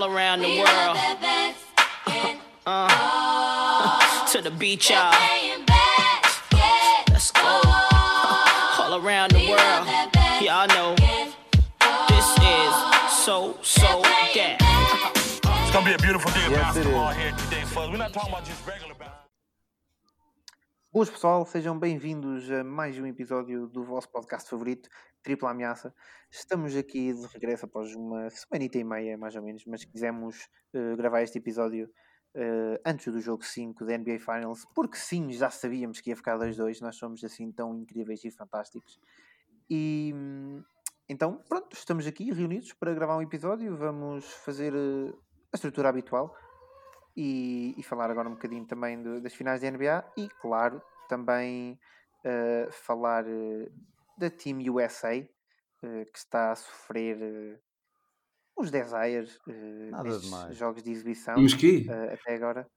all around the world. Uh, to the beach, y'all. Let's go. All around the world. Y'all know this is so, so that. It's gonna be a beautiful day of Yes, it basketball here today, fellas. We're not talking about just regular basketball. Boas pessoal, sejam bem-vindos a mais um episódio do vosso podcast favorito, Tripla Ameaça. Estamos aqui de regresso após uma semanita e meia, mais ou menos, mas quisemos eh, gravar este episódio eh, antes do jogo 5 da NBA Finals, porque sim, já sabíamos que ia ficar 2-2, nós somos assim tão incríveis e fantásticos. E então, pronto, estamos aqui reunidos para gravar um episódio, vamos fazer eh, a estrutura habitual e, e falar agora um bocadinho também do- das finais da NBA e, claro, também eh, falar eh, da Team USA eh, que está a sofrer uns desires uh, nestes demais. jogos de exibição até agora.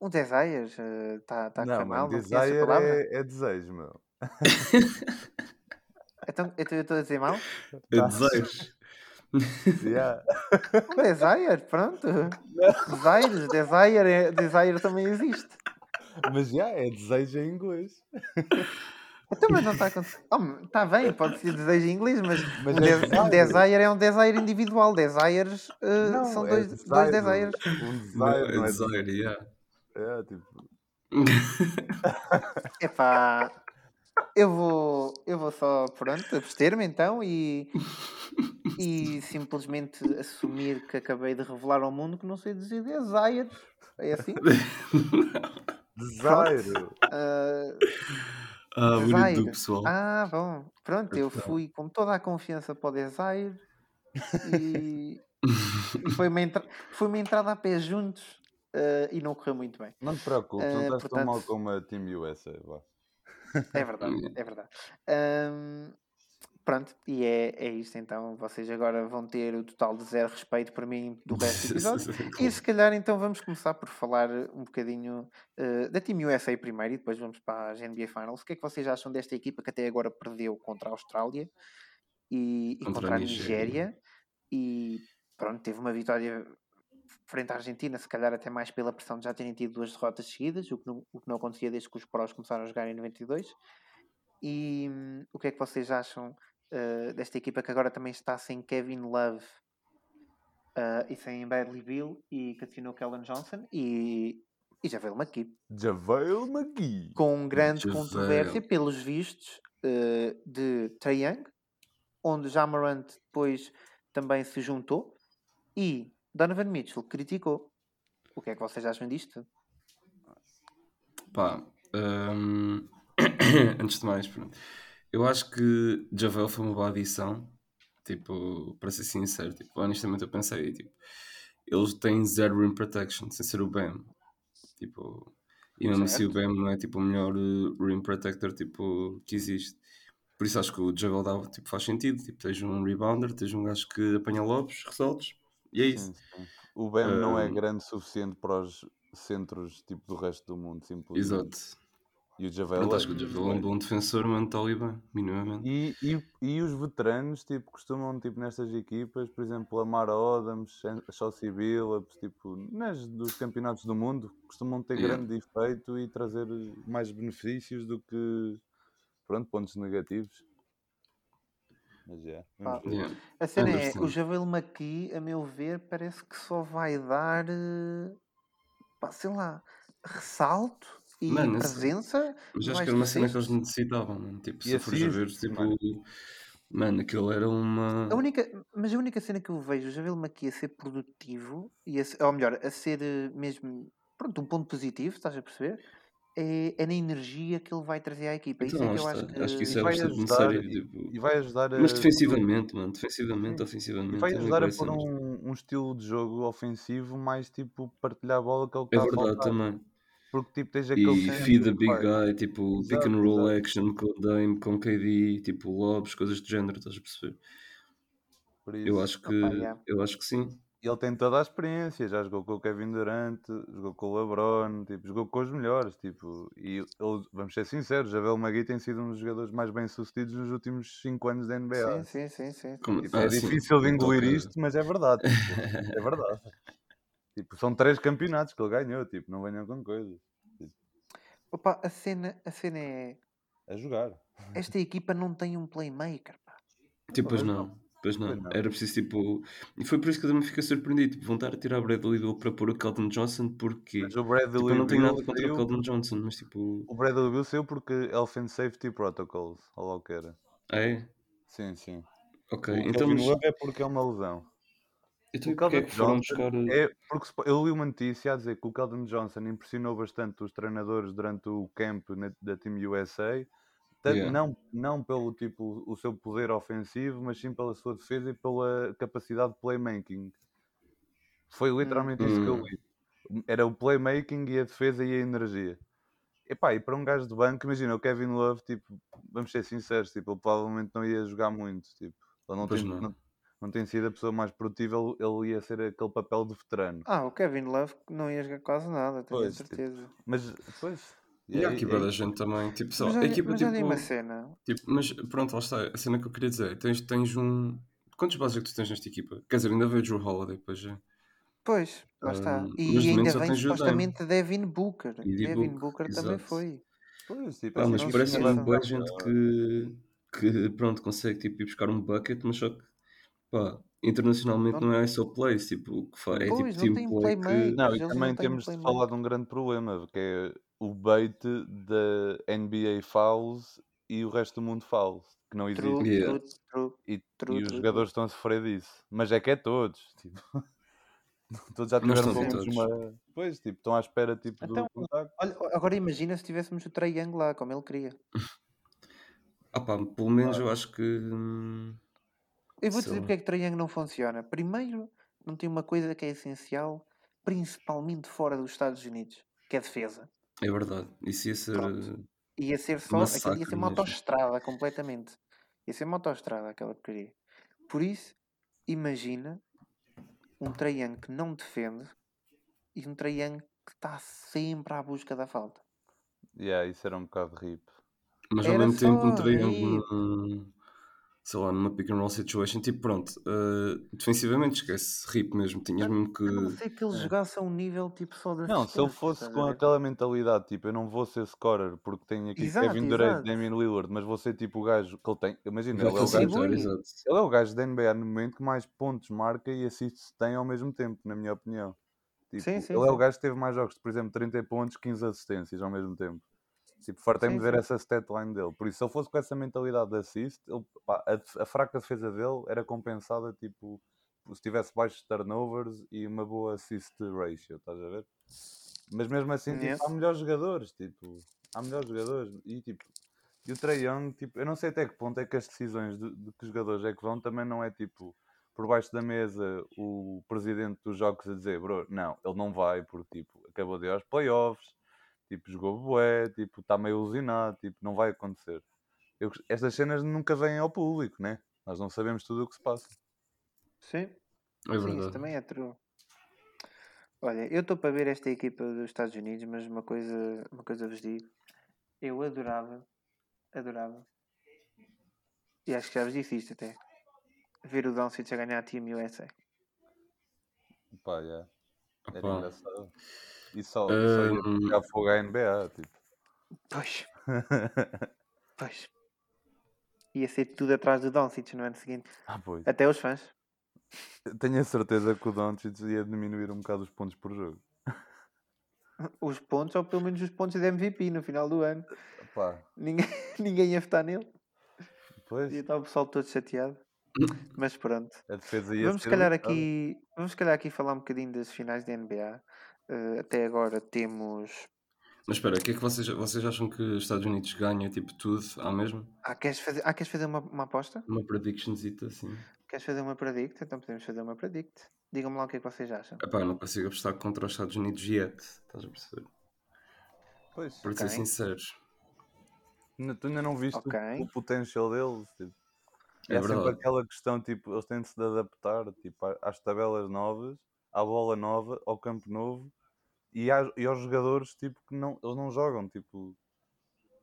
Um desires está tá a correr Não, mal, mano, não a desire palavra? é, é desejo, meu. Então, eu estou a dizer mal? É Tá. desejos. Yeah. Um desire, pronto. Desires, desire, é- desire também existe. Mas já, é desejo em inglês. Então, mas não está acontecendo. Oh, está bem, pode ser desejo em inglês, mas, Mas um, é de- um desire. é um desire individual. Desires eh, Não, são é dois, dois desire. desires. Um desire, Não, é é desire, yeah. É, tipo, Epá, eu vou, eu vou só, pronto, abster-me então e, e simplesmente assumir que acabei de revelar ao mundo que não sei dizer desire. É assim? desire. Ah, Ah, Desire. do pessoal. ah, bom. Pronto, eu fui com toda a confiança para o desire e, e foi, uma entra- foi uma entrada a pé juntos ah, e não correu muito bem. Não te preocupes, Eh, não estás tão mal portanto- como a Team USA. Vá. É verdade, é verdade. Ahm, pronto, e é, é isto então. Vocês agora vão ter o total de zero respeito para mim do resto do episódio. E se calhar então vamos começar por falar um bocadinho eh, da Team USA primeiro e depois vamos para as NBA Finals. O que é que vocês acham desta equipa que até agora perdeu contra a Austrália e, e Contra a a Nigéria. Nigéria? E pronto, teve uma vitória frente à Argentina, se calhar até mais pela pressão de já terem tido duas derrotas seguidas, o que não, o que não acontecia desde que os prós começaram a jogar em 92. E hum, o que é que vocês acham eh, desta equipa que agora também está sem Kevin Love eh, e sem Bradley Bill e Catino Kellen Johnson e, e Javel McKee Javel McGee. com grande Javel. controvérsia pelos vistos eh, de Trae Young onde Jamarant depois também se juntou e Donovan Mitchell criticou o que é que vocês acham disto? Pá, hum, antes de mais, pronto. Eu acho que Javel foi uma boa adição. Tipo, para ser sincero, tipo, honestamente eu pensei, tipo, eles têm zero rim protection, sem ser o Bam. Tipo, e mesmo assim o. Bam não é tipo o melhor eh, rim protector tipo, que existe. Por isso acho que o Javel dá, tipo, faz sentido. Tipo, tens um rebounder, tens um gajo que apanha lobos, resolves, e é isso. Sim, sim. O Ben não é grande o suficiente para os centros tipo, do resto do mundo, simplesmente. Exato. E o Javel Pronto, é acho que o Javel é um bom defensor, mano, está ali bem, minimamente. E, e, e os veteranos, tipo, costumam, tipo, nestas equipas, por exemplo, Lamar Odams, Chelsea Billups, tipo, nas, dos campeonatos do mundo, costumam ter Yeah. grande efeito e trazer mais benefícios do que, pronto, pontos negativos. Mas, vamos Ah. Yeah. A cena é, o. Javel McKee, a meu ver, parece que só vai dar, eh, pá, sei lá, ressalto e Mano, esse- presença. Mas acho que era uma cena que eles necessitavam, mano. Tipo, E se fores a ver, tipo, mano. mano, aquilo era uma. A única, mas a única cena que eu vejo o Javel McKee a ser produtivo, e a, ou melhor, a ser eh, mesmo, pronto, um ponto positivo, estás a perceber? É, é na energia que ele vai trazer à equipa. Isso Então, é lá que eu acho que... Acho que isso e é vai bastante ajudar, necessário. e, Tipo... e vai ajudar a... Mas defensivamente, mano, defensivamente, ofensivamente. vai é ajudar a pôr um, um estilo de jogo ofensivo mais, tipo, partilhar a bola que é o que É está a verdade faltar. também. Porque, tipo, tens aquele E feed the big guy, tipo, pick Exato, and roll exato. action com Dame, com KD, tipo, lobs, coisas do género, estás a perceber? Por Eu isso, acho que, Opa, yeah. eu acho que sim. ele tem toda a experiência, já jogou com o Kevin Durant, jogou com o LeBron, tipo, jogou com os melhores, tipo, e ele, vamos ser sinceros, Javel McGee tem sido um dos jogadores mais bem sucedidos nos últimos 5 anos da NBA. Sim, sim, sim, sim. Como- Tipo, ah, é sim, difícil de engolir isto, mas é verdade, tipo, é verdade. Tipo, são três campeonatos que ele ganhou, tipo, não venham com coisas. Opa, a cena, a cena é. A jogar. Esta equipa não tem um playmaker, pá. Tipo, pois não. Pois não. Não. Era preciso tipo. E foi por isso que eu também fiquei surpreendido. Tipo, vão estar a tirar o Bradley Bill para pôr o Calvin Johnson porque. Mas o Bradley Tipo, eu não tenho nada contra o saiu- Calvin Johnson, mas tipo. O Bradley Bill saiu porque Health and Safety Protocols, ou lá o que era. Ah, é? Sim, sim. Ok. o Então, mas, é porque é uma lesão. Então o Calvin Johnson buscar. É porque eu li uma notícia a dizer que o Calvin Johnson impressionou bastante os treinadores durante o camp da Team USA, tanto Yeah. não, não pelo tipo o seu poder ofensivo, mas sim pela sua defesa e pela capacidade de playmaking. Foi literalmente isso que eu Hum. li. Era o playmaking e a defesa e a energia. Epá, e para um gajo de banco, imagina, o Kevin Love, tipo, vamos ser sinceros, tipo, ele provavelmente não ia jogar muito, tipo, ele não Pois tem, não. não, não tem sido a pessoa mais produtiva, ele- ia ser aquele papel de veterano. Ah, o Kevin Love não ia jogar quase nada, tenho a Pois, tipo, certeza. Mas, pois, E é- aqui é- boa da gente também. Tipo, só. Mas A equipa mas tipo. uma cena. Tipo, mas pronto, lá está. A cena que eu queria dizer. Tens, tens um. Quantos bases é que tu tens nesta equipa? Quer dizer, ainda veio o Drew Holiday, pois já. Pois, lá está. E mas de momento ainda vem supostamente Devin Booker. E de Devin Book, Booker também foi. Pois, tipo, Pá, assim, mas parece uma boa gente que, que pronto, consegue tipo, ir buscar um bucket, mas só que pá, internacionalmente Não- não é só plays, tipo, o que fa- é Pois, tipo não team tem play playmaker. que. Não, e não também têm temos de falar de um grande problema, que é o bait da NBA fouls e o resto do mundo fouls, que não existe. True, Yeah. true, true. E, True, e os jogadores estão a sofrer disso. Mas é que é todos. Tipo. todos já Não tiveram todos. uma. Pois, tipo, estão à espera tipo, Então, do. Olha, agora imagina se tivéssemos o Trae Young lá, como ele queria. Ah pá, pelo menos eu acho que. hum, Eu vou dizer porque é que Young não funciona. Primeiro, não tem uma coisa que é essencial, principalmente fora dos Estados Unidos, que é defesa. É verdade. Isso ia ser. Pronto. uh, Ia ser só, Massacre ia ser uma mesmo. autoestrada completamente. Ia ser uma autoestrada aquela porcaria. Por isso, imagina um Young que não defende e um Young que está sempre à busca da falta. Yeah, isso era um bocado rip. Mas ao Era mesmo tempo um num, sei lá, numa pick and roll situation, tipo, pronto, uh, defensivamente esquece, rip mesmo, tinhas mesmo que. A não ser que ele jogasse a um nível tipo só de Não, se ele fosse com aquela mentalidade, tipo, eu não vou ser scorer porque tenho aqui Exato, Kevin Durant. Damian Lillard, mas vou ser tipo o gajo que ele tem. Imagina, ele é o gajo exato. Ele é o gajo da NBA no momento que mais pontos marca e assists tem ao mesmo tempo, na minha opinião. Tipo, Sim, sim, ele é o sim. gajo que teve mais jogos, por exemplo, 30 pontos, 15 assistências ao mesmo tempo. Tipo, fartei-me de ver essa statline dele. Por isso, se ele fosse com essa mentalidade de assist, ele- pá, a, a fraca defesa dele era compensada, tipo, se tivesse baixos turnovers e uma boa assist ratio, estás a ver? Mas mesmo assim, tipo, há melhores jogadores, tipo, há melhores jogadores. E tipo, e o Trae Young, tipo, eu não sei até que ponto é que as decisões de, de que jogadores é que vão também não é tipo por baixo da mesa o presidente dos jogos a dizer, bro, não, ele não vai porque tipo, acabou de ir aos playoffs, tipo, jogou bué, tipo, está meio ilusionado, tipo, não vai acontecer. Eu estas cenas nunca vêm ao público, né? Nós não sabemos tudo o que se passa. Sim, É sim, isso verdade. também é true. Olha, eu estou para ver esta equipa dos Estados Unidos, mas uma coisa, uma coisa vos digo. Eu adorava, adorava, e acho que já vos disse isto até, ver o Doncic a ganhar a Team USA. Pá, yeah. Era Opa. engraçado. E só, e só ia pegar fogo à NBA, tipo. Pois, pois. Ia ser tudo atrás do Doncic no ano seguinte. ah, pois. Até os fãs. Tenho a certeza que o Doncic ia diminuir um bocado os pontos por jogo. Os pontos, ou pelo menos os pontos de MVP no final do ano. Pá, Ninguém, ninguém ia votar nele. pois, Ia estar o pessoal todo chateado. Mas pronto. Vamos se calhar aqui, vamos calhar aqui falar um bocadinho das finais da NBA. Eh, até agora temos. Mas espera, o que é que vocês, vocês acham que os Estados Unidos ganham tipo tudo à mesma? Ah, queres fazer, ah, queres fazer uma, uma aposta? Uma predictionzita assim? Queres fazer uma predict? Então podemos fazer uma predict. Digam-me lá o que é que vocês acham. Epá, eu não consigo apostar contra os Estados Unidos yet, estás a perceber? Pois, Para ser Ok. sinceros. ainda- tu ainda não viste o- Ok. o, potential deles. Tipo. É É, sempre verdade. aquela questão, tipo, eles têm de se adaptar tipo, às tabelas novas, à bola nova, ao campo novo e, às- e aos jogadores tipo, que não, eles não jogam. Tipo,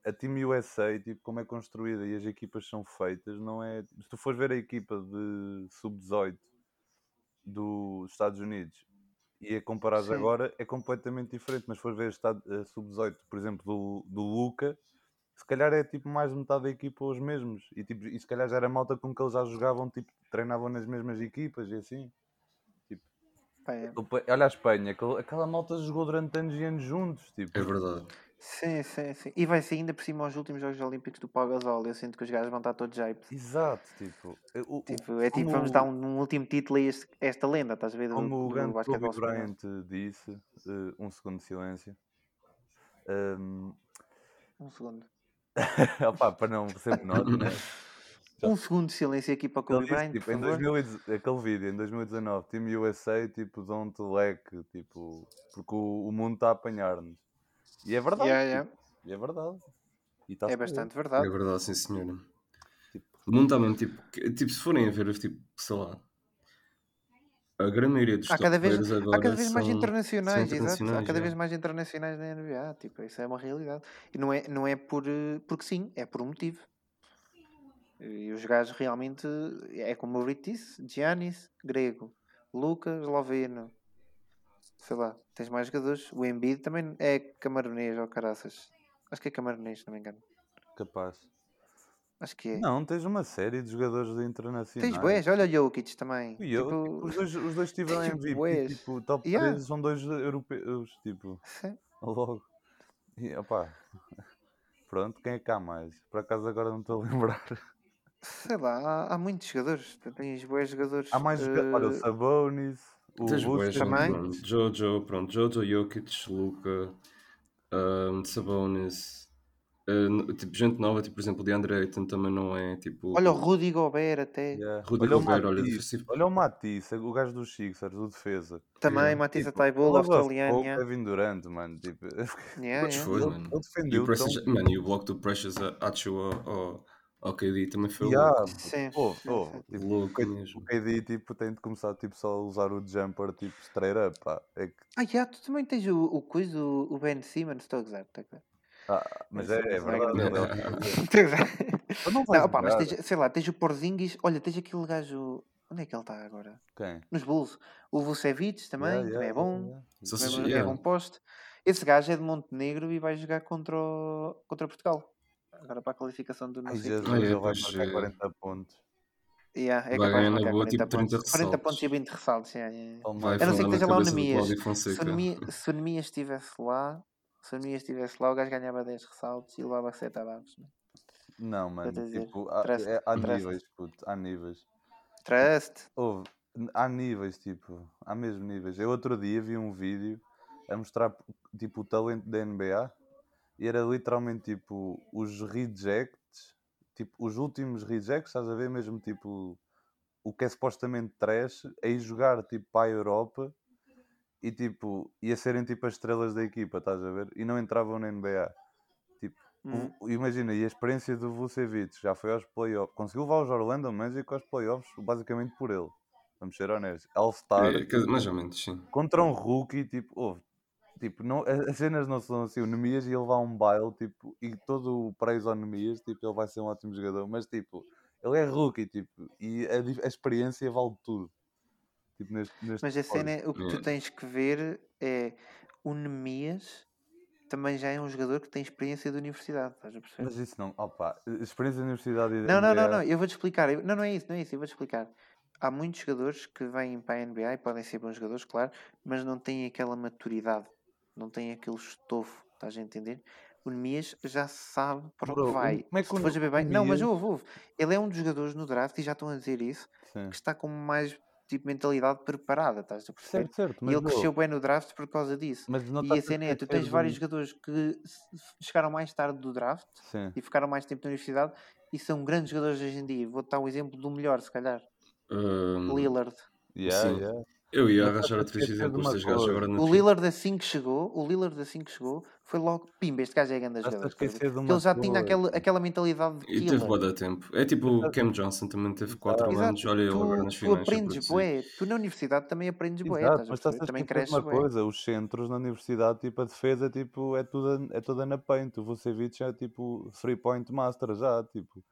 a Team USA, tipo, como é construída e as equipas são feitas, não é. Se tu fores ver a equipa de sub-18 dos Estados Unidos e a comparares Sim. agora é completamente diferente. Mas se for ver estado eh, sub-18, por exemplo, do, do Luca, se calhar é tipo mais de metade da equipa os mesmos. E, tipo, e se calhar já era malta com que eles já jogavam, tipo, treinavam nas mesmas equipas e assim. Pá, é. Opa, Olha a Espanha, aquela, malta jogou durante anos e anos juntos. Tipo, É verdade. Sim, sim, sim. E vai ser ainda por cima aos últimos Jogos Olímpicos do Pau Gasol. Eu sinto que os gajos vão estar todos hyped. Exato, tipo, o- o- Tipo, é tipo, vamos dar um, um último título a este- esta lenda, estás a ver? Do, Como o do grande Kobe. Bryant disse, eh, um segundo de silêncio. Ehm, Um segundo. opá, para não ser menor, né? Um segundo de silêncio aqui para o Kobe Bryant, tipo, em favor. 2010 aquele vídeo, em 2019, Team USA, tipo, don't leque, tipo, porque o, o mundo está a apanhar-nos. E é verdade. Yeah, yeah. tipo, e é verdade. E tá-se É bastante É verdade. verdade, sim senhora. Tipo- O mundo está mesmo, tipo, que- tipo, se forem a ver, tipo, sei lá, a grande maioria dos Há cada, vez, players há agora cada vez mais são- internacionais, são exato. Há internacionais, cada já. vez mais internacionais na NBA. Tipo, isso é uma realidade. E não é, não é por, eh, porque sim, é por um motivo. E os gajos realmente, é como o Rito disse: Giannis, grego, Lucas, esloveno. Sei lá, tens mais jogadores. O Embiid também é camaronês ou caraças. Acho que é camaronês, se não me engano. Capaz. Acho que é. Não, tens uma série de jogadores internacionais. Tens bués, olha o Jokic também. Eu, Tipo, tipo, os, dois, os dois tiveram MVP, tipo, top Yeah. 13 são dois europeus, tipo, sim. logo. E, opá, pronto, quem é há mais? Por acaso agora não estou a lembrar. Sei lá, há, há muitos jogadores. Tens bués jogadores. Há mais jogadores, olha, o eh, Sabonis, o Também. Jojo, pronto, Jojo, Jokic, Luca, um, Sabonis, uh, tipo, gente nova, tipo, por exemplo, o DeAndre Ayton também não é, tipo... Olha o Rudy Gobert até. Yeah. Rudy olha, o Gobert, olha, Matisse, defensivo. olha o Matisse, o gajo dos Sixers, o defesa. Também, Yeah. Matissa Tipo, Taibola, australiano. o. Kevin Durant, mano, tipo, Yeah, yeah. foi, ele, mano. ele E o, defendeu Precious, tão... mano, e o bloco do Precious Achu ao, ao, ao KD também foi Yeah, Sim, pô, sim, pô, tipo, louco o mesmo. KD tipo, tem de começar tipo, só a usar o jumper tipo straight up, pá. É que, Ah, yeah, tu também tens o, o coisa, o, o Ben Simmons, estou a gozar. Estou a gozar. ah, mas é, é é verdade. é o não opá, mas tens, sei lá, tens o Porzingis. Olha, tens aquele gajo. Onde é que ele está agora? Quem? Nos Bulls. O Vucevic também, Yeah, também yeah, é bom. yeah, também é yeah. bom poste. Esse gajo é de Montenegro e vai jogar contra, o- contra Portugal. Agora para a qualificação do Ai, Jesus, ele vai marcar é. 40 pontos. Yeah, é Vai ganhar na boa, 40 tipo, 30 pontos. 40 ressaltos. pontos e 20 ressaltos. yeah, yeah, marca A não ser que esteja lá o Nemias. Se o. Nemias- estivesse lá, se o Nemias estivesse lá, o gajo ganhava 10 ressaltos e levava 7 abafos. Não, mano, dizer, tipo, há, é- há trust. níveis, puto, há níveis. Trust. Houve, há níveis, tipo, há mesmo níveis. Eu outro dia vi um vídeo a mostrar, tipo, o talento da NBA e era literalmente, tipo, os rejects, tipo, os últimos rejects, estás a ver mesmo, tipo, o que é supostamente trash, a ir jogar, tipo, para a Europa e, tipo, ia serem, tipo, as estrelas da equipa, estás a ver? E não entravam na NBA. Tipo, Hum. o- imagina, e a experiência do Vucevic já foi aos playoffs, conseguiu levar os Orlando Magic aos playoffs basicamente por ele. Vamos ser honestos. All-Star É, mais ou menos, sim. contra um rookie, tipo, houve, tipo, não, a- as cenas não são assim, o Nemias ia levar um baile, tipo, e todo o praise ao Nemias, tipo, ele vai ser um ótimo jogador, mas tipo, ele é rookie, tipo, e a, a experiência vale tudo. Tipo, neste, neste Mas a cena, é- o que tu tens que ver é o Nemias também já é um jogador que tem experiência de universidade, estás a perceber? Mas isso não, opa, experiência da universidade e da Não, não, não, NBA, não, eu vou-te explicar. Eu- Não, não é isso, não é isso, eu vou-te explicar. Há muitos jogadores que vêm para a NBA e podem ser bons jogadores, claro, mas não têm aquela maturidade, não têm aquele estofo, estás a entender? O Nemias já sabe para o Bro, que o- vai. como é que o ver bem, o não, mas ouve, ouve. Ele é um dos jogadores no draft e já estão a dizer isso, Sim. que está com mais tipo mentalidade preparada, estás a perceber? Certo, certo, E mas ele cresceu ouve, bem no draft por causa disso. mas não E a cena é, tu tens vários jogadores que chegaram mais tarde do draft Sim. e ficaram mais tempo na universidade e são grandes jogadores hoje em dia. Vou dar um exemplo do melhor, se calhar. Um, Lillard. Yeah, Sim. yeah. Eu ia arranjar estás a outros esquecer de exemplos uma destes gajos agora O. Lillard assim que chegou, o Lillard assim que chegou, foi logo, pimba, este gajo é grande jogador. ele já tinha aquela, aquela mentalidade de E teve killer. bué da tempo. É tipo o Cam Johnson também teve 4 Exato, anos. Olha ele agora tu, nas tu finais. a aprendes bué, tu na universidade também aprendes bué, Exato, estás a mas estás Também cresces uma coisa, os centros na universidade, tipo, a defesa tipo, é, toda, é toda na paint, o Vucevic é tipo 3 point master já, tipo,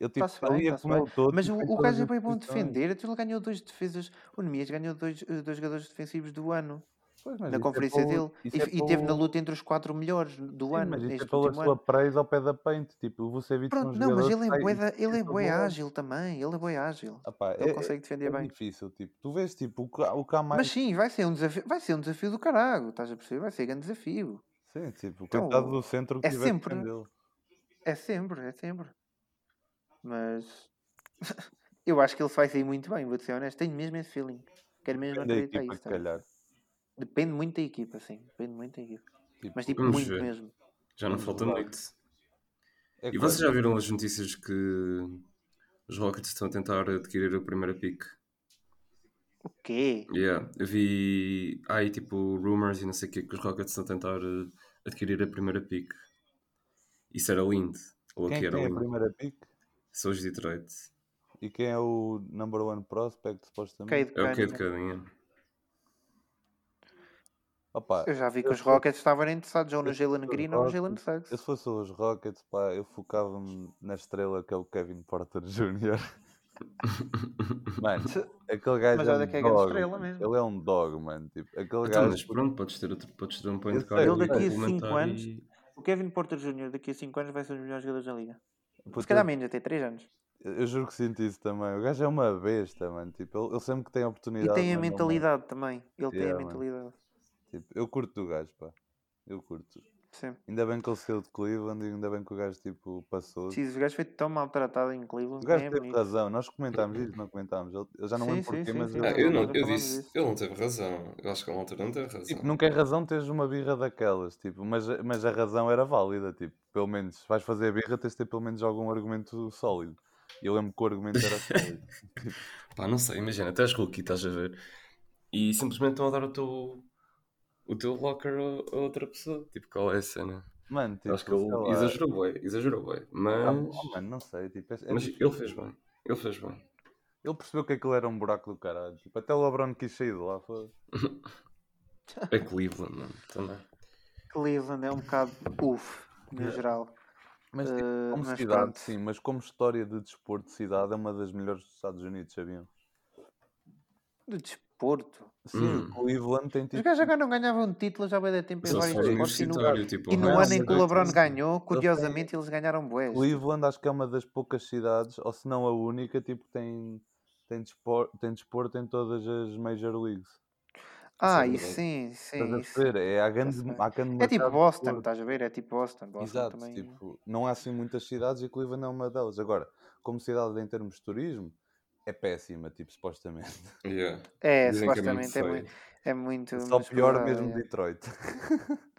Ele tipo, Está-se bem, ali a está-se comeu todo. Mas tipo, o, o gajo é bem bom defender. Então ele ganhou dois defesas. O Nemias ganhou dois, eh, dois jogadores defensivos do ano Pois, na é conferência pelo- dele. E, é e teve na pelo- luta entre os quatro melhores do Sim, ano, mas isso é pela sua ano. praise ao pé da paint. Tipo, o Vucevic é um Pronto, não, mas ele é sai bué, e da- ele é bolas. ágil também. Ele é bué ágil. Ah pá, Ele é, consegue defender é bem. difícil, tipo, tu vês tipo, o que, o que há mais. Mas sim, vai ser um desafio, vai ser um desafio do caralho, estás a perceber? Vai ser grande desafio. Sim, tipo, Então, coitado do centro que é tiver sempre-. É sempre, é sempre. Mas eu acho que ele vai sair muito bem, vou ser honesto. Tenho mesmo esse feeling. Quero mesmo Depende da acreditar equipa, isso. se calhar. Depende muito da equipa, sim. Depende muito da equipa. Tipo, Mas tipo, muito ver. mesmo. Já não falta muito. é E vocês já viram as notícias que os Rockets estão a tentar adquirir a primeira pick? O quê? Yeah, eu vi. Há aí tipo rumors e não sei o que que os Rockets estão a tentar eh, adquirir a primeira pick. Isso era lindo. Ou Quem aqui é que era tem a lindo. primeira pick? São os Detroit. E quem é o number one prospect, supostamente? Cade É o que é de Cunningham. Opa, Eu já vi que os Rockets estavam interessados ou no Jalen Green ou no Jalen. Suggs. se fosse os Rockets, pá, eu focava-me na estrela que é o Kevin Porter Jr. Mano, aquele gajo Mas é olha um que é grande dog. estrela mesmo. Ele é um dog, mano. Tipo, aquele Então, gajo. mas pronto, podes ter, outro, podes ter um point guard ele daqui a cinco complementar anos- e- O Kevin Porter Jr. daqui a 5 anos vai ser um dos melhores jogadores da liga. Puta, Se calhar menos, até 3 anos. eu, juro que sinto isso também. O gajo é uma besta, mano. Tipo, ele, ele sempre que tem E oportunidade. tem a mentalidade também. Ele tem a Yeah, mentalidade. Tipo, eu curto do gajo, pá. Eu curto. Sim. Ainda bem que ele saiu de Cleveland e ainda bem que o gajo tipo, passou. Sim, o gajo foi tão maltratado em Cleveland. O gajo é teve bonito. razão. Nós comentámos isso, não comentámos. Eu já não Sim, lembro porquê, mas sim, Ah, sim. eu, não, eu disse, disso. ele não teve razão. Eu acho que ele altura não teve razão. Tipo, nunca é razão teres uma birra daquelas, tipo, mas, mas a razão era válida, tipo, pelo menos, vais fazer a birra, tens de ter pelo menos algum argumento sólido. E eu lembro que o argumento era sólido. Pá, não sei, imagina, até as rookie estás a ver e simplesmente estão a dar o teu, o teu locker a, outra pessoa. Tipo, qual é a cena? Mano, tipo, Acho que ele lá. exagerou bem, exagerou bem. Ah, Mas, oh, mano, não sei, tipo, é- é mas difícil. ele fez bem. Ele fez bem. Ele percebeu que aquilo era um buraco do caralho. Tipo, até o LeBron quis sair de lá. Foi. É Cleveland, mano, também. Cleveland é um bocado uff, no geral. Mas tipo, Eh, como mas cidade, pronto. sim, mas como história de desporto de cidade é uma das melhores dos Estados Unidos, sabiam? De desporto. Sim, Hum. Cleveland tem Os tipo. gajos agora não ganhavam títulos já vai dar tempo em vários esportes e no, tipo, e no ano em que o LeBron mas- ganhou, curiosamente eles ganharam bués. Cleveland acho que é uma das poucas cidades, ou se não a única, tipo, que tem, tem, desporto, tem desporto em todas as Major Leagues. Ah, é isso verdade. sim, Estás sim. a isso. perceber? É, há grande, há grande É tipo Boston, estás a ver? É tipo Boston. Boston Exato, também. tipo, não há assim muitas cidades e Cleveland é uma delas. Agora, como cidade em termos de turismo, é péssima, tipo, supostamente. Yeah. É, Dizem é muito supostamente é muito. feio. É muito. Só pior verdade, mesmo é. Detroit.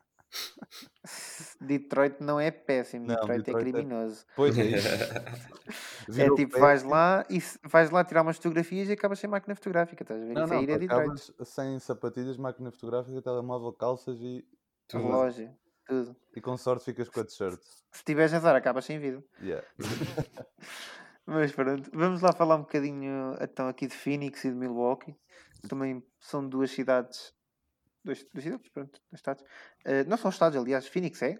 Detroit não é péssimo, Não, Detroit, Detroit é é- criminoso. Pois é isso. É Virou tipo, vais lá e vais lá tirar umas fotografias e acabas sem máquina fotográfica, estás a ver? Não, não, é acabas sem sapatilhas, máquina fotográfica, telemóvel, calças e, A Tudo. loja, tudo. e com sorte ficas com a t-shirt. Se tiveres azar, acabas sem vida. Yeah. Mas pronto, vamos lá falar um bocadinho então aqui de Phoenix e de Milwaukee. Também são duas cidades. Duas, duas cidades, pronto, dois estados. Eh, não são estados, aliás, Phoenix é?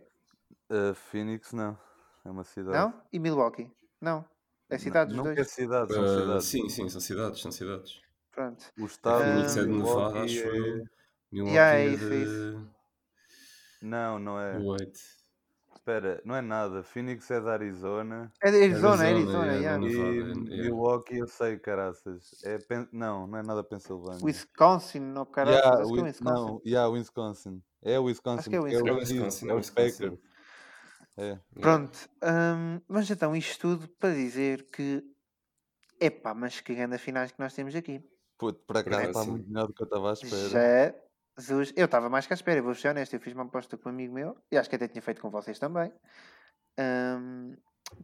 Uh, Phoenix não, é uma cidade. Não? E Milwaukee? Não. É cidade dos Nunca é dois. cidade, são Ah, cidades. sim, sim, são cidades, são cidades. Pronto. O estado Phoenix é de Milwaukee Nevada, acho é- eu. Milwaukee Yeah, é é isso, é de... Não, não é. Wait. Espera, não é nada. Phoenix é da Arizona. É de Arizona, é Arizona, Arizona, é, yeah. de E Nevada, yeah. Milwaukee eu sei, caraças. É Pen- Não, não é nada Pensilvânia. Wisconsin, no caralho. Yeah, acho que é Wis- Wisconsin. Não, yeah, Wisconsin. É Wisconsin. Acho que é Wisconsin. o É Wisconsin, Wisconsin, é é os Wisconsin. É. Yeah. Pronto, hum, mas então isto tudo para dizer que epá, mas que grande finais que nós temos aqui. Puto, por acaso acaso, está muito melhor do que eu estava à espera. Já, Jesus, eu estava mais que à espera, vou ser honesto, eu fiz uma aposta com um amigo meu, e acho que até tinha feito com vocês também, hum,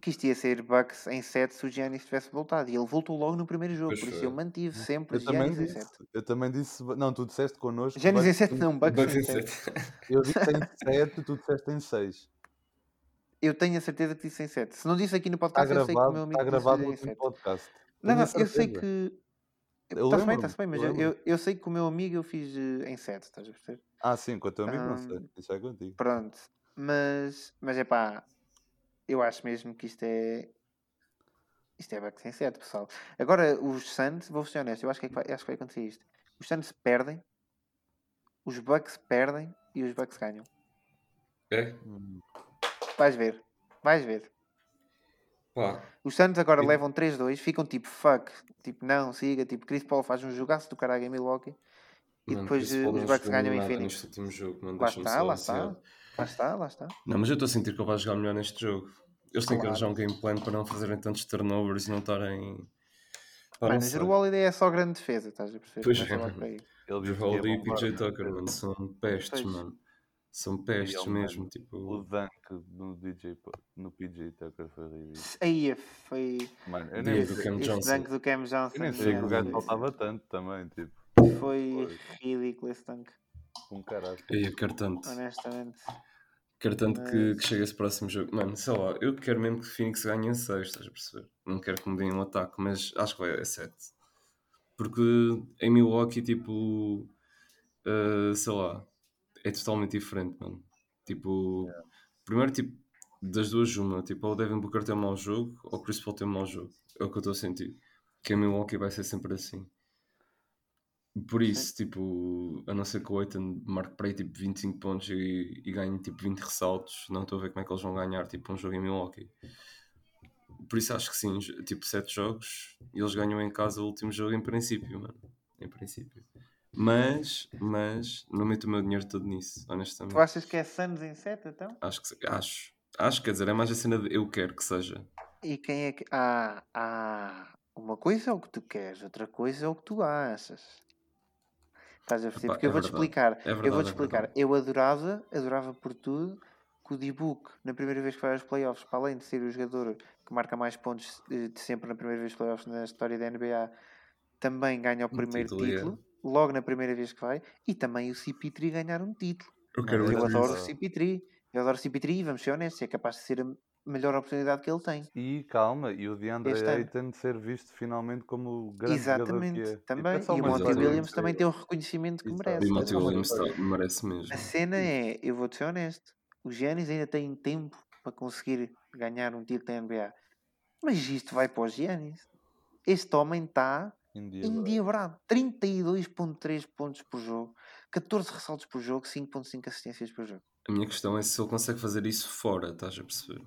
que isto ia ser Bucks em 7 se o Giannis tivesse voltado, e ele voltou logo no primeiro jogo, Pois por isso foi. eu mantive sempre Eu Giannis em disse. 7. Eu também disse. Não, tu disseste connosco. Giannis em Bucks 7 em- não, Bucks Bucks em em 7. sete. Eu disse em 7, tu disseste em 6. Eu tenho a certeza que disse em 7. Se não disse aqui no podcast, eu sei que o gravado, meu amigo está disse gravado em no último 7. podcast. Não, não, eu sei que. Eu Está-se bem, está-se bem, mas eu eu, eu, sei que com o meu amigo eu fiz eh, em 7, estás a perceber? Ah, sim, com o teu amigo não Hum, sei. Isso é contigo. Pronto, mas, mas é pá, eu acho mesmo que isto é. Isto é Bucks em 7, pessoal. Agora, os Suns, vou ser honesto, eu acho que, é que vai, acho que vai acontecer isto. Os Suns perdem, os Bucks perdem e os Bucks ganham. É? Vais ver, vais ver. Pá, Os Suns agora E- levam 3-2, ficam tipo fuck, tipo não, siga, tipo Chris Paul faz um jogaço do caralho em Milwaukee e mano, depois eh, os Bucks ganham em Phoenix. neste último jogo, mano. Lá está, lá está, lá está, lá está. Não, mas eu estou a sentir que ele vai jogar melhor neste jogo. Eles têm que Claro. arranjar um game plan para não fazerem tantos turnovers e não estarem. Sei. Drew Holiday é só grande defesa, estás a perceber? Pois é, logo mano. Ele disse que Holiday e PJ bombar, Tucker, mano, são pestes, Pois. mano. São pestes ele, mesmo, mano, O tipo. dunk no DJ, no PJ Tucker foi ridículo. Aí foi Mano, eu nem, do Cam Johnson. dunk do Cam Johnson. eu nem sei que o gajo faltava tanto também, tipo, Foi ridículo esse dunk, um caralho. Aí eu quero tanto. honestamente. Quero tanto que, Mas- que chegue esse próximo jogo. Mano, sei lá, eu quero mesmo que Phoenix ganhe em 6, estás a perceber? Não quero que me deem um ataque, mas acho que vai a 7. Porque em Milwaukee, tipo, eh, sei lá, é totalmente diferente, mano. Tipo, primeiro, tipo, das duas, uma, tipo, ou o Devin Booker tem um mau jogo, ou o Chris Paul tem um mau jogo. É o que eu estou a sentir. Que em Milwaukee vai ser sempre assim. Por isso, tipo, a não ser que o Aiton marque para aí tipo 25 pontos e, e ganhe tipo 20 ressaltos, não estou a ver como é que eles vão ganhar tipo um jogo em Milwaukee. Por isso acho que sim, tipo 7 jogos e eles ganham em casa o último jogo em princípio, mano. Em princípio. Mas, mas, não meto o meu dinheiro todo nisso, honestamente. Tu achas que é Suns em 7 então? Acho que acho. Acho, quer dizer, é mais a cena de eu quero que seja. E quem é que. Ah, ah, uma coisa é o que tu queres, outra coisa é o que tu achas. Estás a perceber? Porque eu é vou-te verdade. explicar. É eu verdade, vou-te é explicar. verdade. Eu adorava, adorava por tudo que o D-Book, na primeira vez que vai aos playoffs, para além de ser o jogador que marca mais pontos eh, de sempre na primeira vez playoffs na história da NBA, também ganha o primeiro título, título, logo na primeira vez que vai, e também o CP3 ganhar um título. Eu quero Eu adoro o isso. CP3. Eu adoro o CP3 e vamos ser honestos, é capaz de ser a melhor oportunidade que ele tem. E calma, e o DeAndre. Ayton de ser visto finalmente como o grande Exatamente, jogador que é. também. É só E o Monty. Williams também tem o reconhecimento que merece. E o é Monty Williams tá- merece mesmo. A cena é, eu vou-te ser honesto, o Giannis ainda tem tempo para conseguir ganhar um título da NBA. Mas isto vai para o Giannis. Este homem está. Endiabrado. 32.3 pontos por jogo, 14 ressaltos por jogo, 5.5 assistências por jogo. A minha questão é se ele consegue fazer isso fora, estás a perceber?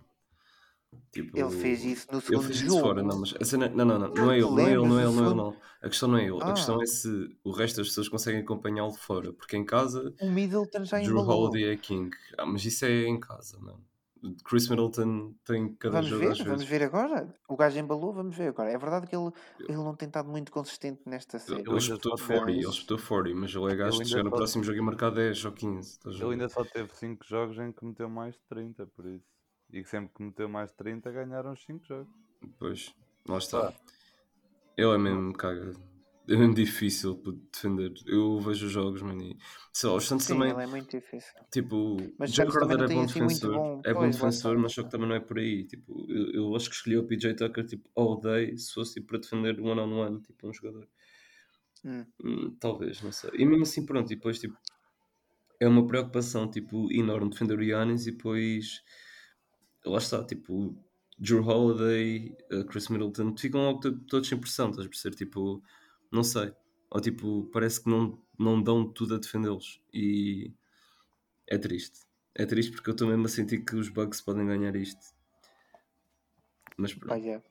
Tipo, Ele fez isso no Ele segundo fez isso jogo. fora, não, mas a cena, não, não, não, não, Não é ele, não é ele, não é ele, não é ele, não. A questão não é ele, a Ah. questão é se o resto das pessoas conseguem acompanhá-lo fora, porque em casa O Middleton já Drew embalou. Holiday é King. Ah, mas isso é em casa, mano. Chris Middleton tem cada Vamos jogo ver, às vamos vezes. ver agora. O gajo embalou, vamos ver agora. É verdade que ele, ele não tem estado muito consistente nesta série. Ele espetou só 40, tem- ele espetou 40, mas ele é gajo de chegar no próximo jogo e marcar 10 ou 15. estás a Ele ver? ainda só teve 5 jogos em que meteu mais de 30, por isso. E que sempre que meteu mais de 30 ganharam os 5 jogos. Pois, lá está. Pá. Ele é mesmo, caga. É mesmo difícil de defender. Eu vejo os jogos, mano, e sei lá, os Santos Sim, também, ele é muito difícil. tipo, Mas Jack Crowder é bom assim defensor, bom- é bom defensor, está. mas só que também não é por aí. Tipo, eu, eu acho que escolhi o PJ Tucker, tipo, all day, se fosse tipo, para defender one on one, tipo, um jogador. Hum. Hum, talvez, não sei. E mesmo assim, pronto, e depois, tipo, é uma preocupação, tipo, enorme defender o Yannis e depois, lá está, tipo, Drew Holiday, uh, Chris Middleton, ficam logo to- todos sem pressão, estás a perceber? Tipo, não sei. Ou tipo, parece que não, não dão tudo a defendê-los. E é triste. É triste porque eu estou mesmo a sentir que os Bucks podem ganhar isto. Mas pronto. yeah.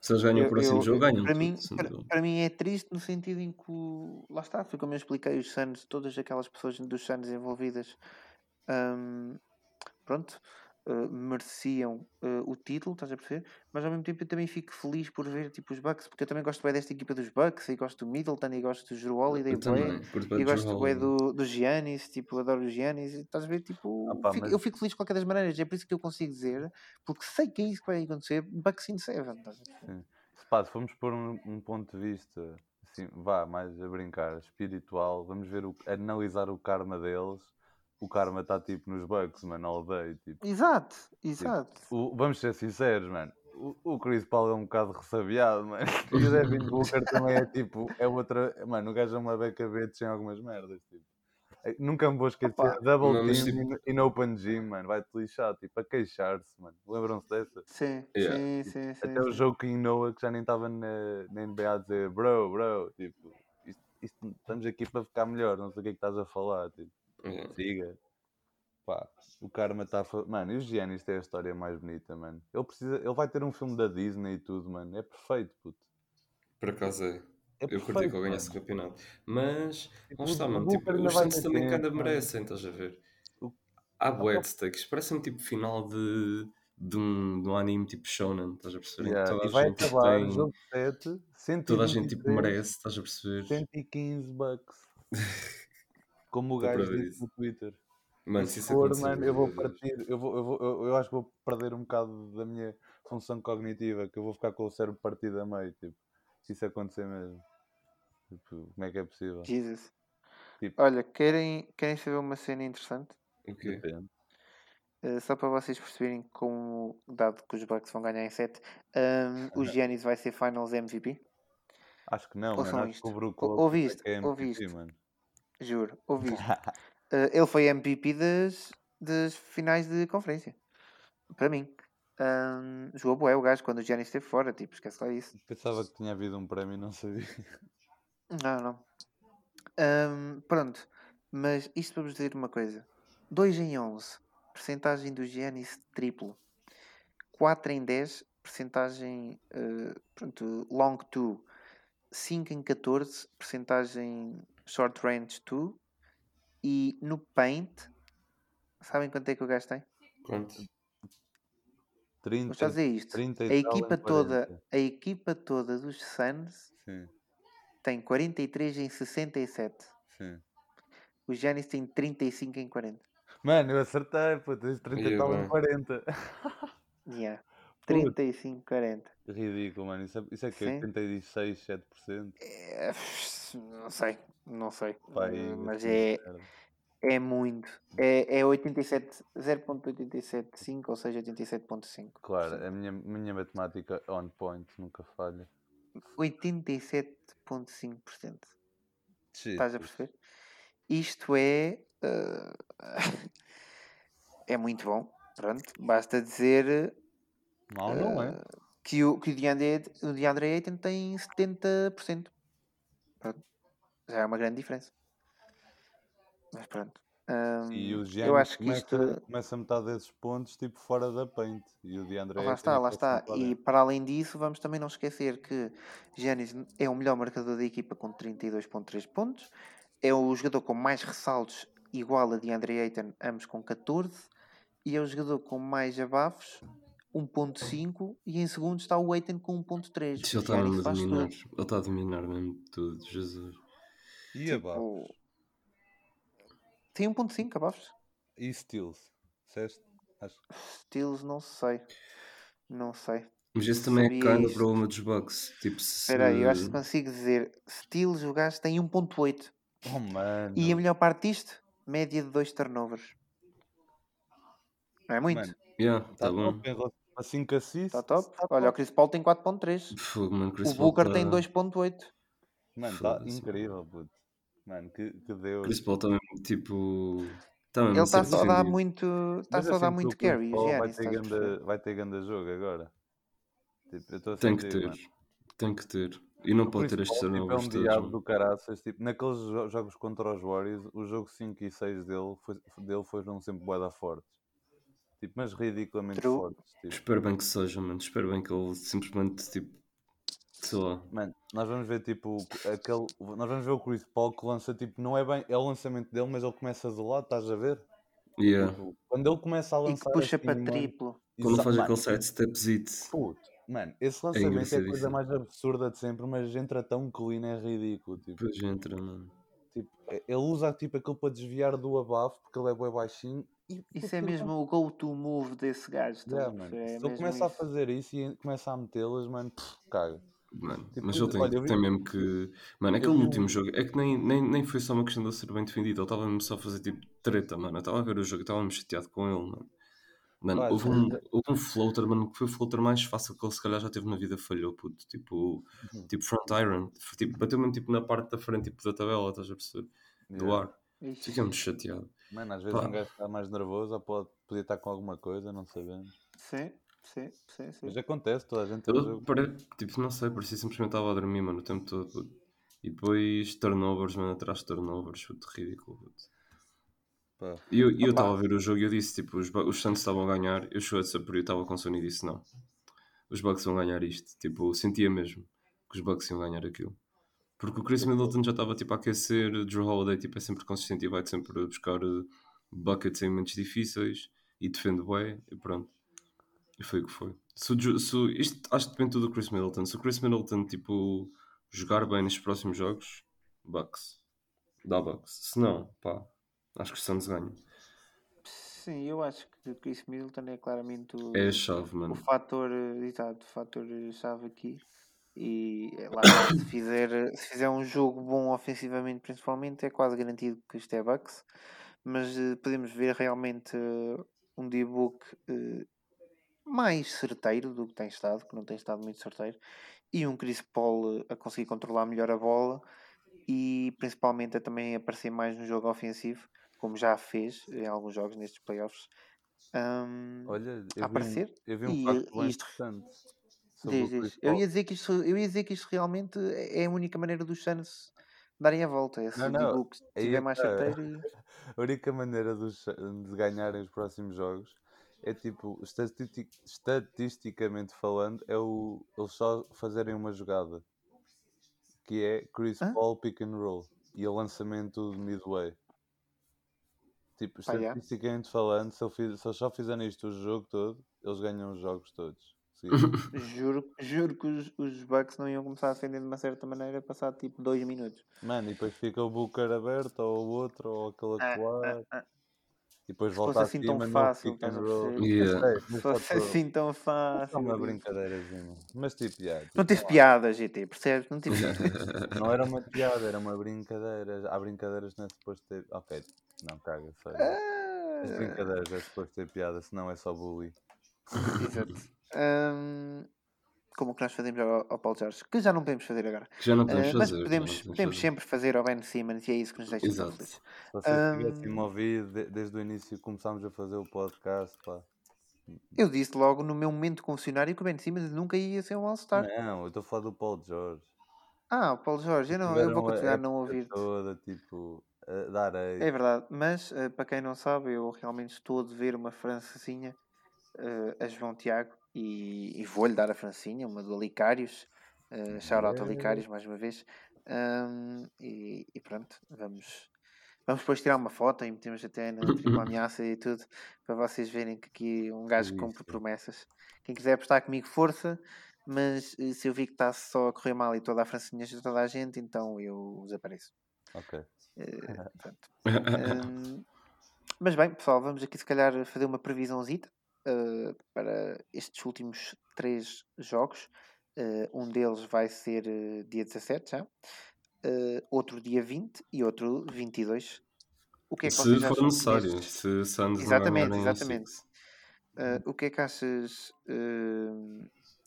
Se eles ganham Eu- o próximo eu- jogo, ganham. Para tudo, mim, sem para, para mim é triste no sentido em que lá está, foi como eu expliquei, os Suns, todas aquelas pessoas dos Suns envolvidas hum, pronto, eh, mereciam eh, o título, estás a perceber? Mas ao mesmo tempo eu também fico feliz por ver tipo, os Bucks, porque eu também gosto bem desta equipa dos Bucks, e gosto do Middleton, e gosto do Drew Holiday, Eu bué, também. e gosto bem do, do Giannis, tipo, adoro o Giannis, e estás a ver, tipo, Ah pá, fico- mas- eu fico feliz de qualquer das maneiras, é por isso que eu consigo dizer, porque sei que é isso que vai acontecer, Bucks in Seven, estás a? Se, pá, se formos pôr um, um ponto de vista, assim, vá, mais a brincar, espiritual, vamos ver, o, analisar o karma deles. O karma está tipo nos Bucks, mano, all day. Tipo. Exato, exato. O- vamos ser sinceros, mano. O, o Chris Paul é um bocado ressabiado, mano. E o Devin Booker também é tipo, é outra. Mano, o gajo é uma beca bitch em algumas merdas. Tipo. Nunca me vou esquecer. Opa. Double Não, mas, team e no Open Gym, mano. Vai-te lixar, tipo, a queixar-se, mano. Lembram-se dessa? Sim, Yeah. sim, sim, sim. Até o sim. jogo em Noah que já nem estava na, na NBA a dizer bro, bro, tipo, isto, isto- estamos aqui para ficar melhor, não sei o que é que estás a falar, tipo, Yeah. siga. Pá, o Karma está. Mano, e o Giannis tem a história mais bonita, mano. Ele precisa, ele vai ter um filme da Disney e tudo, mano. É perfeito, puto. Por acaso é. É Eu curti perfeito, que eu ganhasse o campeonato. Mas, Tipo, lá está, mano. Tipo, os ter também tempo, mano. merecem, estás a ver? O- Há bué de takes. Parece-me tipo final de, de, um, de um anime tipo Shonen, estás a perceber? Yeah, Toda E a vai gente acabar tem. jogo 7, 123, Toda a gente tipo merece, estás a perceber? 115 bucks. Como o gajo disse isso. no Twitter. Mano, se isso for, mano, eu vou partir, eu, vou, eu, vou, eu, eu acho que vou perder um bocado da minha função cognitiva, que eu vou ficar com o cérebro partido a meio, tipo, se isso acontecer mesmo. Tipo, como é que é possível? Jesus. Tipo- Olha, querem, querem saber uma cena interessante? O quê? Depende. Uh, só para vocês perceberem como, dado que os Bucks vão ganhar em 7, o Giannis vai ser Finals MVP. Acho que não, Ouçam mano. Acho isto. que o Brook Ou- Lopes é Ouviste? MVP, mano. Juro, ouvi isto. Uh, ele foi MVP das, das finais de conferência. Para mim. Um, jogou bué o gajo quando o Giannis esteve fora, tipo, esquece lá isso. Pensava que tinha havido um prémio e não sabia. Não, não. Um, pronto. Mas isto para vos dizer uma coisa. 2 em 11. Percentagem do Giannis triplo. 4 em 10. Percentagem uh, pronto, long 2. 5 em 14. Percentagem short range 2. E no paint. Sabem quanto é que o gajo tem? Quanto? 30, Vou já dizer isto. 30 A e equipa toda, 40. a equipa toda dos Suns Sim, tem 43 em 67. sim. O Giannis tem 35 em 40. Mano, eu acertei, pô, tens 30 e tal em bem. 40. Yeah. Puta. 35, 40. Ridículo, mano. Isso é, isso é que Sim. 86, 7%. É, não sei, não sei. Eh, aí, mas é, é muito. É, é 87, 0.875, ou seja, 87.5. Claro, a minha, minha matemática on point nunca falha. 87.5%. Estás a perceber? Isto é. eh, é muito bom. Pronto, basta dizer Mal não é? eh, que o, que o DeAndre, o DeAndre Ayton tem 70%. Pronto. Já é uma grande diferença. Mas pronto. E Hum, o eu Giannis acho que começa, isto. começa metade desses pontos tipo fora da paint. E o DeAndre Lá está, é está. sempre lá E dentro. para além disso, vamos também não esquecer que Giannis é o melhor marcador da equipa com 32.3 pontos. É o jogador com mais ressaltos, igual a DeAndre Ayton, ambos com 14. E é o jogador com mais abafos, 1.5. E em segundo está o Ayton com 1.3. Isto ele está a dominar. Ele está a dominar mesmo tudo, Jesus. E a Bá? Tipo, tem 1.5 abafos. E Steals? Disseste? Acho que Steals, não sei. Não sei. Mas esse também é Sabia kind o isto. problema dos Bucks. Tipo, se. Espera aí, eu acho que consigo dizer. Steals, o gajo tem 1.8. Oh, mano. E a melhor parte disto? Média de 2 turnovers. Não é muito. Mano, Yeah, Tá tá bom. top, em relação a 5 assists. Está top. tá Olha, o Chris Paul tem 4.3. Fogo, mano, Chris O Booker tá- tem 2.8. Mano, está Foda-se, incrível, puto. Mano, que, que Deus. Chris Paul também, tipo. Mesmo Ele está só a dar muito. Está só a eu dar muito carry. Vai ter, ganda, vai ter ganda jogo agora. Tipo, Tem que ter. mano. Tem que ter. E não O pode ter estes Paul, tipo, é turnovers um todos. diabo mano. do caraças. Tipo, naqueles jo- jogos contra os Warriors, o jogo 5 e 6 dele, foi, dele foram sempre boeda fortes. Tipo, mas ridiculamente True. fortes. Tipo. Espero bem que seja, mano. Espero bem que ele simplesmente, tipo. Lá. Mano, nós vamos ver tipo aquele. Nós vamos ver o Chris Paul que lança tipo, não é bem, é o lançamento dele, mas ele começa do lado, estás a ver? Yeah. Tipo, quando ele começa a E lançar. que puxa assim, para mano, triplo. Quando faz aquele side steps it. puto, mano, esse lançamento é a coisa mais absurda de sempre, mas entra tão clean, é ridículo. Tipo, Depois entra, mano. tipo, ele usa tipo aquilo para desviar do abafo, porque ele é bem baixinho. E, Isso é mesmo o go-to move desse gajo. Yeah, a? É Se ele começa a isso. fazer isso e começa a metê-las, mano, pff, caga. Mano, Tipo, mas ele tem, olha, eu vi- tem mesmo que. Mano, eu aquele vi último jogo é que nem, nem, nem foi só uma questão de ele ser bem defendido. Ele estava mesmo só a fazer tipo treta, mano. Eu estava a ver o jogo, eu estava mesmo chateado com ele, mano. Mano, Pá, houve um, já- houve um floater, mano, que foi o floater mais fácil que ele se calhar já teve na vida, falhou, puto. Tipo, Uhum. tipo front iron. Tipo, bateu mesmo tipo, na parte da frente tipo, da tabela, estás a perceber? Do Yeah. ar. Ixi. Ficamos chateados. Mano, às vezes Pá. um gajo está mais nervoso ou pode, podia estar com alguma coisa, não sabemos. Sim, sim, sim, sim. Mas acontece, toda a gente Eu, pare... Tipo, não sei, parecia simplesmente estava a dormir, mano, o tempo todo. puto. E depois turnovers, mano, atrás de turnovers, puto, ridículo. puto. Pá. E eu e estava a ver o jogo e eu disse, tipo, os, os Suns estavam a ganhar, eu cheguei a saber, eu estava com sono e disse, não, os Bucks vão ganhar isto. Tipo, sentia mesmo que os Bucks iam ganhar aquilo. Porque o Chris Middleton já estava, tipo, a aquecer, o Drew Holiday, tipo, é sempre consistente e vai sempre buscar eh, buckets em momentos difíceis e defende bem, e pronto. E foi o que foi. Se, o se o- isto acho que depende tudo do Chris Middleton. Se o Chris Middleton, tipo, jogar bem nestes próximos jogos, Bucks. Dá Bucks. Se não, pá, acho que os Suns ganham. Sim, eu acho que o Chris Middleton é claramente o, É chave, o fator, exato, o fator chave aqui. E eh, lá se fizer, se fizer um jogo bom ofensivamente, principalmente, é quase garantido que isto é Bucks. Mas eh, podemos ver realmente eh, um D-Book eh, mais certeiro do que tem estado, que não tem estado muito certeiro, e um Chris Paul eh, a conseguir controlar melhor a bola e principalmente a também aparecer mais no jogo ofensivo, como já fez em alguns jogos nestes playoffs. Ahm, Olha, eu a vi, um, aparecer eu vi um facto e isto interessante. diz, diz. Eu ia dizer que isto, eu ia dizer que isto realmente é a única maneira dos Suns darem a volta. É se Não, o não, é mais certeiro. e- A única maneira dos, de ganharem os próximos jogos é tipo, estati- estatisticamente falando, é o, eles só fazerem uma jogada que é Chris Hã? Paul pick and roll e o lançamento de midway. Tipo, yeah. estatisticamente falando, se, eu fiz- se eles só fizerem isto o jogo todo, eles ganham os jogos todos. Juro, juro que os, os Bucks não iam começar a defender de uma certa maneira passado tipo 2 minutos. Mano, e depois fica o Booker aberto, ou o outro, ou aquele Ah, ah, ah. E depois volta assim tão fácil? Yeah. Se fosse assim tão É fácil. uma disso. brincadeirazinha. Mas tipo, yeah, tipo, Não teve há- piada, GT, percebes? Não teve Não era uma piada, era uma brincadeira. Há brincadeiras que não é suposto ter. Ok, não caga, sei. As Ah, brincadeiras é suposto ter piada, senão é só bullying. Exato. Hum, como o que nós fazemos ao, ao Paulo Jorge, que já não podemos fazer agora. Que já não Ah, podemos mas fazer. já podemos, podemos podemos fazer. sempre fazer ao Ben Simmons e é isso que nos deixa Exato. felizes. Se vocês tivessem Hum. me ouvido de- desde o início que começámos a fazer o podcast, pá. Eu disse logo no meu momento confessionário que o Ben Simmons nunca ia ser um All-Star. Não, eu estou a falar do Paul George. Ah, o Paulo Jorge, eu, não, eu vou continuar a não ouvir. toda, tipo, dar areia. É verdade, mas eh, para quem não sabe, eu realmente estou a dever uma francesinha eh, a João Tiago e, e vou-lhe dar a francinha, uma do Alicários. Uh, shout out. Alicários mais uma vez. Ahm, e, e pronto, vamos, vamos depois tirar uma foto e metemos até na tripla ameaça e tudo para vocês verem que aqui um gajo Isso. cumpre promessas. Quem quiser apostar comigo, força. Mas eh, se eu vi que está só a correr mal e toda a francinha de toda a gente, então eu desapareço. Ok. Eh, pronto. Hum, mas bem, pessoal, vamos aqui se calhar fazer uma previsãozita eh, para estes últimos três jogos. Eh, um deles vai ser eh, dia 17 já, outro dia 20 e outro 22. O que é que Se for necessário, se Suns Exatamente, não o exatamente. Eh, o que é que achas?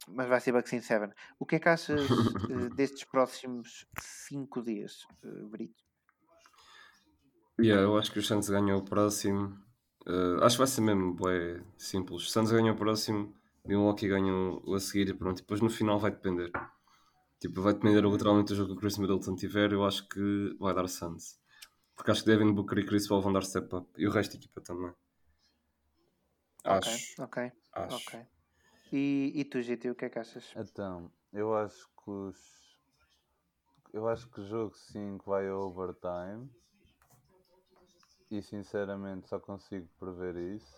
mas vai ser in 7. O que é que achas destes próximos 5 dias, Brito? Yeah, eu acho que os Suns ganham o próximo. Eh, acho que vai ser mesmo bué, simples. Os Suns ganham o próximo, Milwaukee ganham o a seguir e pronto. Depois no final vai depender. Tipo, vai depender literalmente do jogo que o Chris Middleton tiver. Eu acho que vai dar Suns. Porque acho que Devin Booker e Chris Paul vão dar step up. E o resto da equipa também. Acho. Ok, ok. Acho. Ok. E, e tu, GT, o que é que achas? Então, eu acho que os. Eu acho que o jogo 5 vai overtime. E sinceramente só consigo prever isso.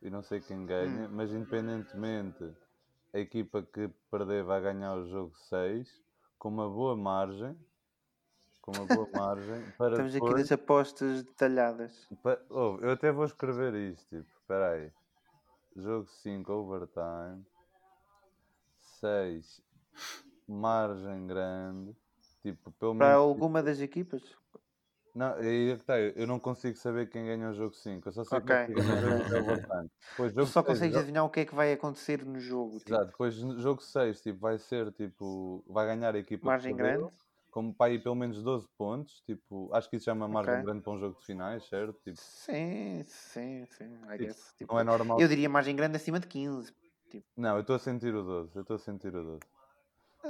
E não sei quem ganha, mas independentemente, a equipa que perder vai ganhar o jogo 6 com uma boa margem. Com uma boa margem para Estamos aqui depois- nas apostas detalhadas. Pa- oh, eu até vou escrever isto, tipo, espera aí. Jogo 5, overtime. 6, margem grande. Tipo, pelo Para menos... alguma das equipas? Não, aí é que tá, eu não consigo saber quem ganha o jogo 5. Eu só sei Ok. que ganha o jogo overtime. Depois, Tu jogo só consegues jo- adivinhar o que é que vai acontecer no jogo. tipo, Exato, depois no jogo 6 tipo, vai ser tipo. Vai ganhar a equipa que margem grande. como para aí pelo menos 12 pontos. Tipo, acho que isso já é margem Ok. grande para um jogo de finais, certo? Tipo, Sim, sim, sim. Tipo, não é normal. eu diria margem grande acima de 15. Tipo, Não, eu estou a sentir o 12. Eu estou a sentir o 12.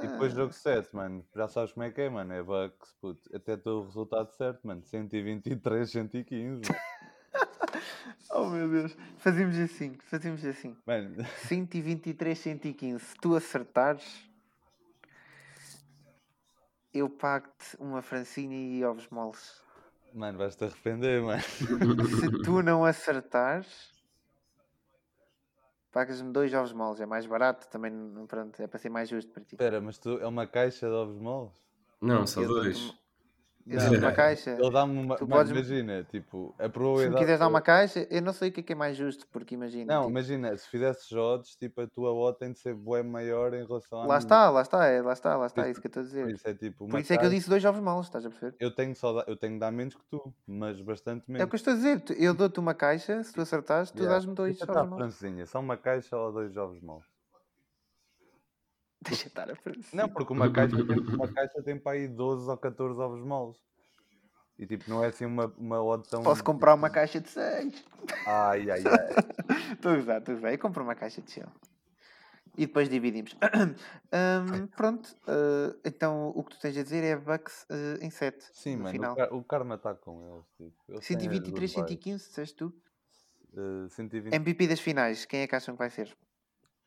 E depois ah, jogo 7, mano. Já sabes como é que é, mano. É Bucks, puto. Até estou o resultado certo, mano. 123, 115. Oh meu Deus. Fazemos assim, fazemos assim. Mano, 123, 115. Se tu acertares, eu pago-te uma francinha e ovos moles. mano vais-te arrepender, mano. Se tu não acertares, pagas-me dois ovos moles. É mais barato também. Pronto, é para ser mais justo para ti. Espera, mas tu é uma caixa de ovos moles? Não, só dois. Dou-te uma caixa. Ele dá-me uma. Tu podes- imagina, tipo, a Se probabilidade. me quiseres dar uma caixa, eu não sei o que é que é mais justo, porque imagina. Não, tipo, imagina, se fizesses odds, tipo, a tua odd tem de ser bué maior em relação à lá está, lá está, é, lá está, lá está, é isso- que eu estou a dizer. isso é tipo. Por isso é que eu caixa- disse dois ovos moles, estás a perceber? Eu tenho, só da- eu tenho de dar menos que tu, mas bastante É o menos. que eu estou a dizer. Eu dou-te uma caixa, se tu acertares, tu Yeah. dás-me dois Deixa ovos estar, moles. Francinha, só uma caixa ou dois ovos moles? Deixa estar a Francinha. Não, porque uma caixa tem, uma caixa tem para aí 12 ou 14 ovos moles. E tipo, não é assim uma, uma odd tão. Posso comprar uma caixa de 6. Ai, ai, ai. Estou a usar, estou a usar. Eu compro uma caixa de shell. E depois dividimos. Ahm, pronto, ah, então o que tu tens a dizer é Bucks ah, em 7. Sim, no mano, final. o, car- o Karma está com eles. Tipo. eles têm as 123, good vibes. 115, disseste tu? Eh, 120. MVP das finais, quem é que acham que vai ser?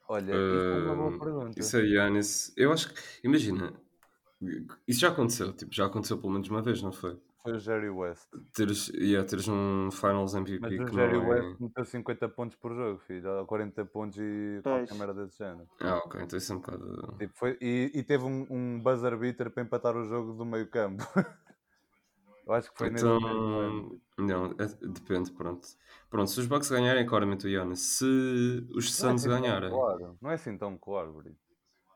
Olha, isso é uma boa pergunta. Isso é Yannis. Eu acho que. Imagina. Isso já aconteceu. Tipo, já aconteceu pelo menos uma vez, não foi? Foi o Jerry West. Teres, yeah, teres um Finals MVP Mas o Jerry não é. West meteu 50 pontos por jogo, filho. ou 40 pontos e qualquer merda desse género. Ah, ok. Então isso é um bocado. Tipo, foi, e, e teve um, um buzzer beater para empatar o jogo do meio campo. Eu acho que foi Então, mesmo não, é- depende, pronto. Pronto, se os Bucks ganharem, claramente o Yannis. Se os Não é Suns assim tão ganharem, claro. Não é assim tão claro, Brito.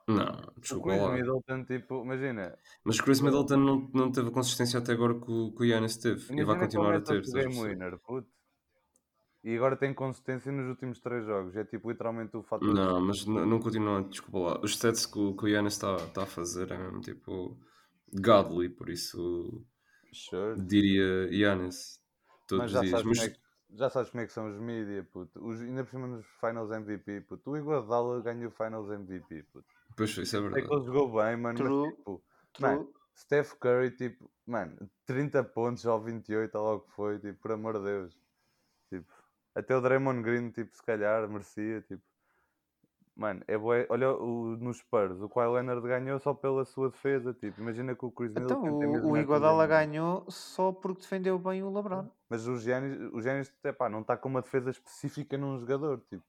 não, O desculpa Chris lá. Middleton, tipo, imagina. Mas o Chris Middleton não, não teve a consistência até agora que o, que o Yannis teve. E vai Imagina continuar a ele ter. o a game winner, puto. E agora tem consistência nos últimos três jogos. É tipo literalmente o fator. Não, mas n- não continua, desculpa lá. Os stats que o, que o Yannis está tá a fazer é mesmo tipo godly, por isso Sure. diria Yannis todos Mas os já dias. sabes, Mas como é que, já sabes como é que são os mídia, puto. Os, ainda por cima nos Finals MVP, puto. O Iguodala ganhou o Finals MVP, puto. pois isso é É que verdade. ele jogou bem, mano. True. Mas, tipo, True. Mano, Steph Curry, tipo, mano, 30 pontos ou 28, ou logo foi, tipo, por amor de Deus. Tipo, até o Draymond Green, tipo, se calhar, merecia, tipo. Mano, é bué, olha o, nos Spurs, o Kawhi Leonard ganhou só pela sua defesa, tipo, imagina que o Chris Então, Middleton mesmo o, o Iguodala ganhou só porque defendeu bem o LeBron. Mas o Giannis, o Giannis, epá, não está com uma defesa específica num jogador, tipo.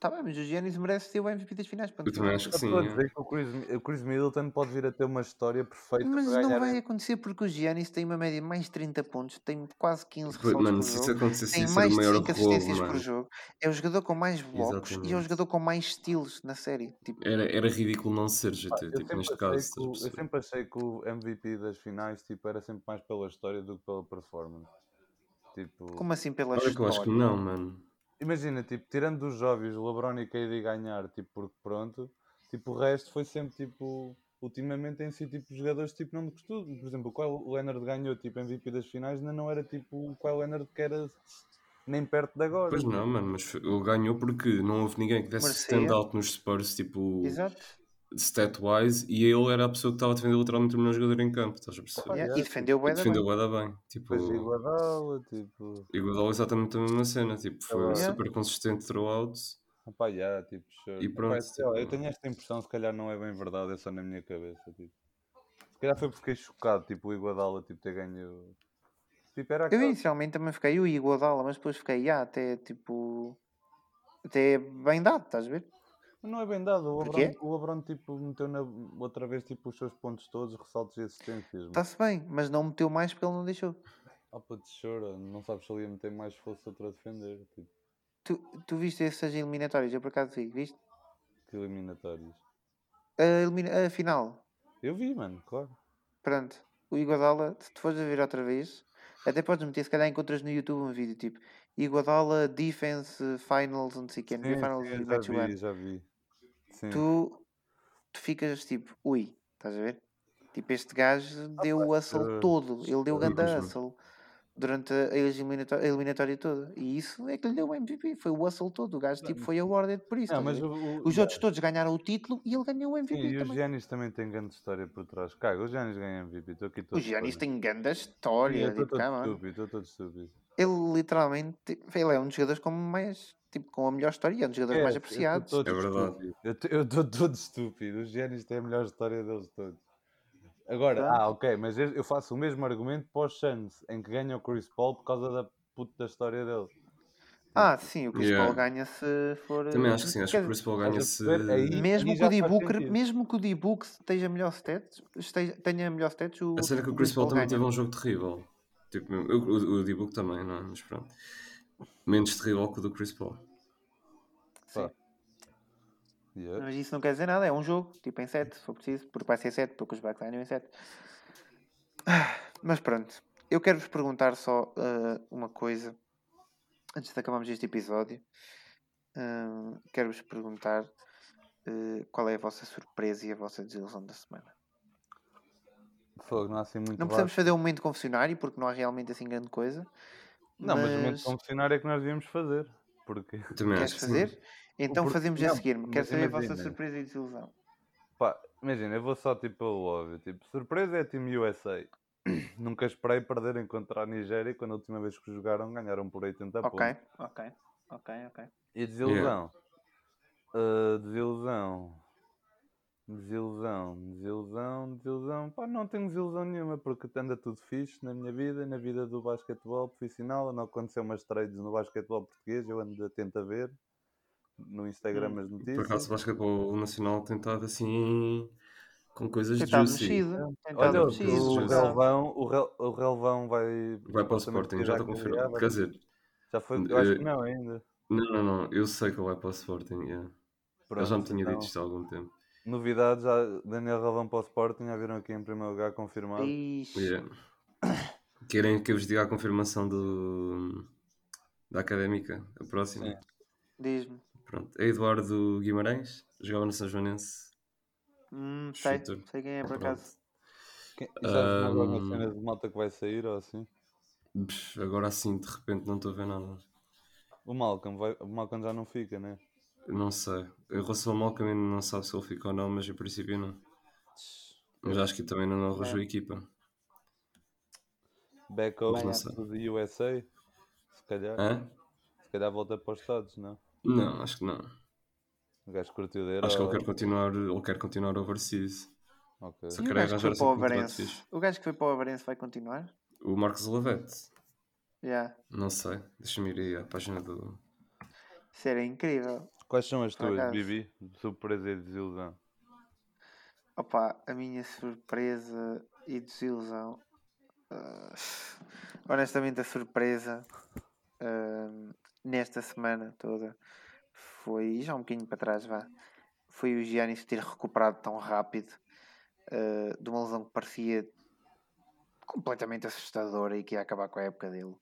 Tá bem, mas o Giannis merece ter o MVP das finais. ponto Eu também acho que Eu sim. estou a dizer que o Chris, o Chris Middleton pode vir a ter uma história perfeita Mas para não ganhar. vai acontecer porque o Giannis tem uma média de mais de 30 pontos, tem quase 15 Pois, ressaltos Mano, por se isso jogo, acontecesse, tem ser mais de maior 5 assistências roubo, por jogo, é o jogador com mais blocos e é o Exatamente. jogador com mais estilos na série. Tipo, Era, era ridículo não ser GT, eu, tipo, sempre neste achei caso. que eu sempre achei que o MVP das finais tipo, era sempre mais pela história do que pela performance. Tipo, como assim pela Olha que eu acho que história? não, mano. Imagina, tipo, tirando dos óbvios o LeBron e KD ganhar, tipo, porque pronto, tipo, o resto foi sempre tipo. Ultimamente em si, tipo, jogadores tipo, não me custou. Por exemplo, o Leonard ganhou tipo MVP das finais, ainda não era tipo o Leonard que era nem perto de agora. Pois não, mano, mas ele ganhou porque não houve ninguém que desse stand-out nos Spurs, tipo, Exato. Stat-wise, e ele era a pessoa que estava a defender literalmente o melhor jogador em campo, estás a perceber? Ah, Yeah, E defendeu o E bué da defendeu bem. o Eda bem. Tipo, Depois Iguodala, tipo. igual exatamente a mesma cena, tipo, foi Yeah. super consistente throughout. Opá, yeah, tipo, sure. E pronto, sei lá, eu tipo- tenho esta impressão, se calhar não é bem verdade, é só na minha cabeça. Tipo. Se calhar foi porque fiquei chocado, tipo, o Iguodala tipo, ter ganho. Tipo, era Eu aquela... inicialmente também fiquei o Iguodala, mas depois fiquei, ah, até tipo. Até bem dado, estás a ver? Não é bem dado, o? LeBron, o LeBron tipo, meteu na... outra vez tipo, os seus pontos todos, ressaltos e assistências. Está-se bem, mas não meteu mais porque ele não deixou. Ah, de chora, não sabes se ele ia meter mais se fosse outro a defender. Tipo, Tu, tu viste essas eliminatórias? Eu por acaso vi, viste? que eliminatórios. A, elimina- a final, Eu vi, mano, claro. pronto. O Iguodala, se tu fores a ver outra vez, até podes meter, se calhar encontras no YouTube um vídeo tipo Iguodala Defense Finals, não sei o que, e já vi, já vi. Sim. Tu, tu ficas tipo, ui, estás a ver? Tipo, este gajo deu o hustle eh, todo. Ele deu o sim, grande sim. hustle durante a eliminatória, a eliminatória toda. E isso é que lhe deu o MVP. Foi o hustle todo. O gajo tipo, foi awarded por isso. Não, mas o, o- Os outros todos ganharam o título e ele ganhou o Sim, MVP e o também. Giannis também tem grande história por trás. Caga, o Giannis ganha MVP. Estou aqui todo O Giannis fodido. tem grande Sim, história. Estou Tipo, todo on. estúpido, estou todo estúpido. Ele literalmente, ele é um dos jogadores com mais, tipo, com a melhor história, e é um dos jogadores mais É, estou apreciados. É verdade. Eu estou todo estúpido. O Giannis tem a melhor história deles todos. Agora, Pronto. ah, ok, mas eu faço o mesmo argumento para os Suns, em que ganha o Chris Paul por causa da puta da história dele. Ah, sim, o Chris Yeah. Paul ganha se for. Também acho que sim, acho que o Chris Paul ganha se. Aí- Mesmo aí que, o já D faz Booker, sentido. mesmo que o D-Book esteja melhor stats, esteja, tenha melhor stats, o, A cena é que o o Chris Paul também ganha. teve um jogo terrível. Tipo, mesmo- eu- o, o D-Book também, não é? Mas pronto. Menos terrível que o do Chris Paul. Sim. Yeah. Mas isso não quer dizer nada, é um jogo, tipo em 7, se for preciso, porque vai ser 7, porque os Bucks ganham em 7. Mas pronto, eu quero-vos perguntar só ah, uma coisa, antes de acabarmos este episódio. Ah, quero-vos perguntar ah, qual é a vossa surpresa e a vossa desilusão da semana. Fogo, não há assim muito Não precisamos fazer um momento confessionário, porque não há realmente assim grande coisa. Não, mas o momento mas- confessionário é que nós devíamos fazer. Porque, também Queres que sim. fazer? Então Por- fazemos a não, seguir. Quero mas saber a vossa imagina. surpresa e desilusão. pá, imagina, eu vou só tipo pelo óbvio. Tipo, surpresa é Team USA. Nunca esperei perderem contra a Nigéria quando a última vez que jogaram ganharam por 80 Ok, pontos. ok, ok, ok. E desilusão? Ah, desilusão. Desilusão, desilusão, desilusão. Pá, não tenho desilusão nenhuma porque anda tudo fixe na minha vida, na vida do basquetebol profissional. Não aconteceu umas trades no basquetebol português, eu ando atento a ver no Instagram Hum. as Por notícias. acaso o basquetebol nacional tem estado assim com coisas estado juicy. Olha, mexido. O por relvão, o, Rel, o relvão vai, Vai para o Sporting, já está confirmado. Quer dizer, Já foi, eu acho que eh, não ainda. não, não, não. Eu sei que ele vai para o Sporting. Yeah. Ele Pronto, já me tinha então, dito isto há algum tempo. Novidades, já Daniel Relvão para o Sporting, já viram aqui em primeiro lugar confirmado. Ixi. Yeah. Querem que eu vos diga a confirmação do, da académica? A próxima? Sim. Diz-me. Pronto. É Eduardo Guimarães, jogava no São Joanense. Hum, sei, Shooter. sei quem é por acaso. Quem- E sabes mais alguma cena de malta que vai sair ou assim? Agora assim, de repente, não estou a ver nada. O Malcolm, vai, o Malcolm já não fica, né? Não sei. Em relação ao Malcolm, ainda não sabe se ele fica ou não, mas em princípio não. Mas acho que também não arranjou a equipa. Back home Não sei. to the USA, se calhar. Hã? Se calhar volta para os Estados, não? Não, acho que não. O gajo curtiu Acho que ele quer continuar, ele quer continuar overseas. Ok. Só E o queria gajo que arranjar foi assim para o um. O gajo que foi para o Avarense vai continuar? O Marcos Lavette. Já. Não sei. Deixa-me ir aí à página do. Isso era incrível. Quais são as tuas, acaso. Bibi? Surpresa e desilusão. Opa, a minha surpresa e desilusão. ah, honestamente, a surpresa ah, nesta semana toda foi, já um bocadinho para trás, vá, foi o Giannis ter recuperado tão rápido ah, de uma lesão que parecia completamente assustadora e que ia acabar com a época dele.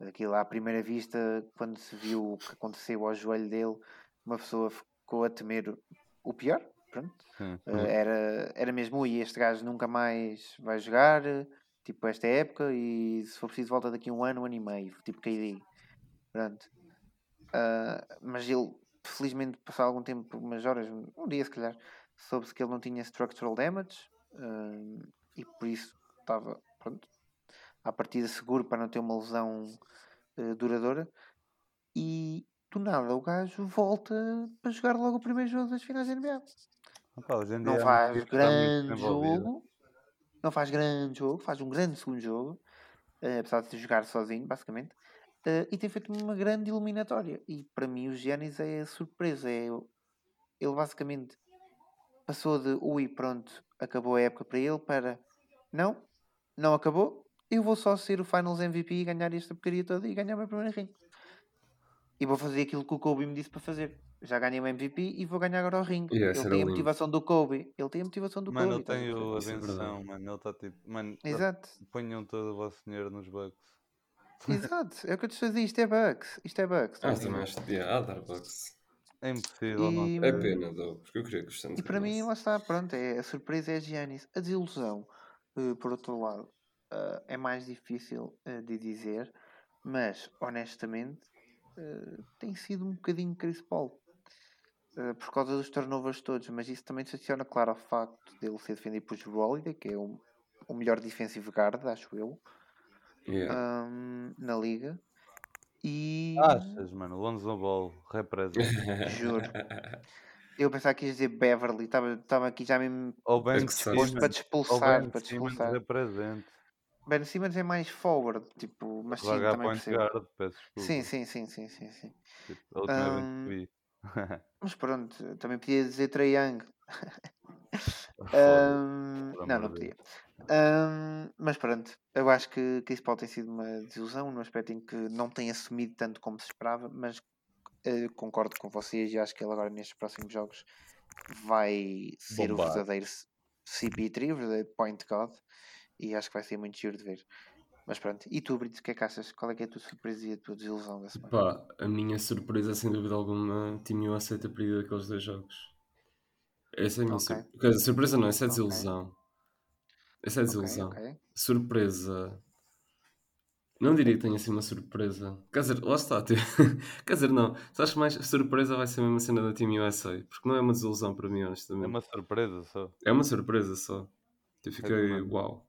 Aquilo à primeira vista, quando se viu o que aconteceu ao joelho dele, uma pessoa ficou a temer o pior. Pronto. Sim. Uh, era, era mesmo, ui, este gajo nunca mais vai jogar, tipo, esta época, e se for preciso volta daqui um ano, um ano e meio, tipo KD. Pronto. Uh, mas ele, felizmente, passou algum tempo, umas horas, um dia se calhar, soube-se que ele não tinha structural damage, uh, e por isso estava, pronto, à partida seguro para não ter uma lesão uh, duradoura, e do nada o gajo volta para jogar logo o primeiro jogo das finais da NBA Opa, não a faz grande jogo, não faz grande jogo, faz um grande segundo jogo, eh, apesar de jogar sozinho, basicamente, eh, e tem feito uma grande eliminatória. E para mim, o Giannis é a surpresa. É, ele basicamente passou de ui, pronto, acabou a época para ele, para não, não acabou, eu vou só ser o Finals MVP e ganhar esta porcaria toda e ganhar o meu primeiro ring. E vou fazer aquilo que o Kobe me disse para fazer. Já ganhei o MVP e vou ganhar agora o ring. Yeah, ele tem a lindo. motivação do Kobe. Ele tem a motivação do Mano, Kobe. ele estás a tem perceber? o- a é verdade. mano. Ele está tipo. Mano, Exato, ponham todo o vosso dinheiro nos bucks. exato. É o que eu te a dizer. Isto é Bucks. Isto é Bucks. Ah, estás a ver? também acho. Yeah, há Darbucks. É impossível. não E, ter. É pena, though, porque eu queria que Santos e para mim, lá está, pronto, é, a surpresa é Giannis. A desilusão, eh, por outro lado, eh, é mais difícil eh, de dizer, mas honestamente eh, tem sido um bocadinho Chris Paul. eh, por causa dos turnovers todos, mas isso também se adiciona, claro, ao facto dele ser defendido por Drew Holiday, que é o, o melhor defensive guard, acho eu, Yeah. ahm, na liga. E Achas, mano? Lonzo Ball representa. juro, eu pensava que ias dizer Beverly, estava aqui já mesmo disposto para te expulsar, para te expulsar. representa. Ben Simmons é mais forward, tipo, mas sim, também percebo. guard, peço. Sim, sim, sim, sim, sim, sim. Tipo, a última vez Ahm, que vi. Mas pronto, também podia dizer Trae Young. Ahm, por não, não podia. Ahm, mas pronto, eu acho que Chris Paul tem sido uma desilusão no aspecto em que não tem assumido tanto como se esperava, mas eh, concordo com vocês e acho que ele agora nestes próximos jogos vai ser Bombar. o verdadeiro C- CP3, o verdadeiro Point God, e acho que vai ser muito giro de ver. Mas pronto, e tu, Brito, o que é que achas? Qual é que é a tua surpresa e a tua desilusão da semana? Pá, a minha surpresa, sem dúvida alguma, Team USA ter perdido aqueles dois jogos. Essa é a minha Ok. surpresa. Quer dizer, surpresa não, essa é Ok. desilusão. Essa é Ok, desilusão. ok. Surpresa. Não diria que tenha sido uma surpresa. Quer dizer, lá está. tipo, Quer dizer, não. Se acho que mais surpresa vai ser a mesma cena da Team USA. Porque não é uma desilusão para mim, É honestamente. uma surpresa só. É uma surpresa só. Eu fiquei, também. uau.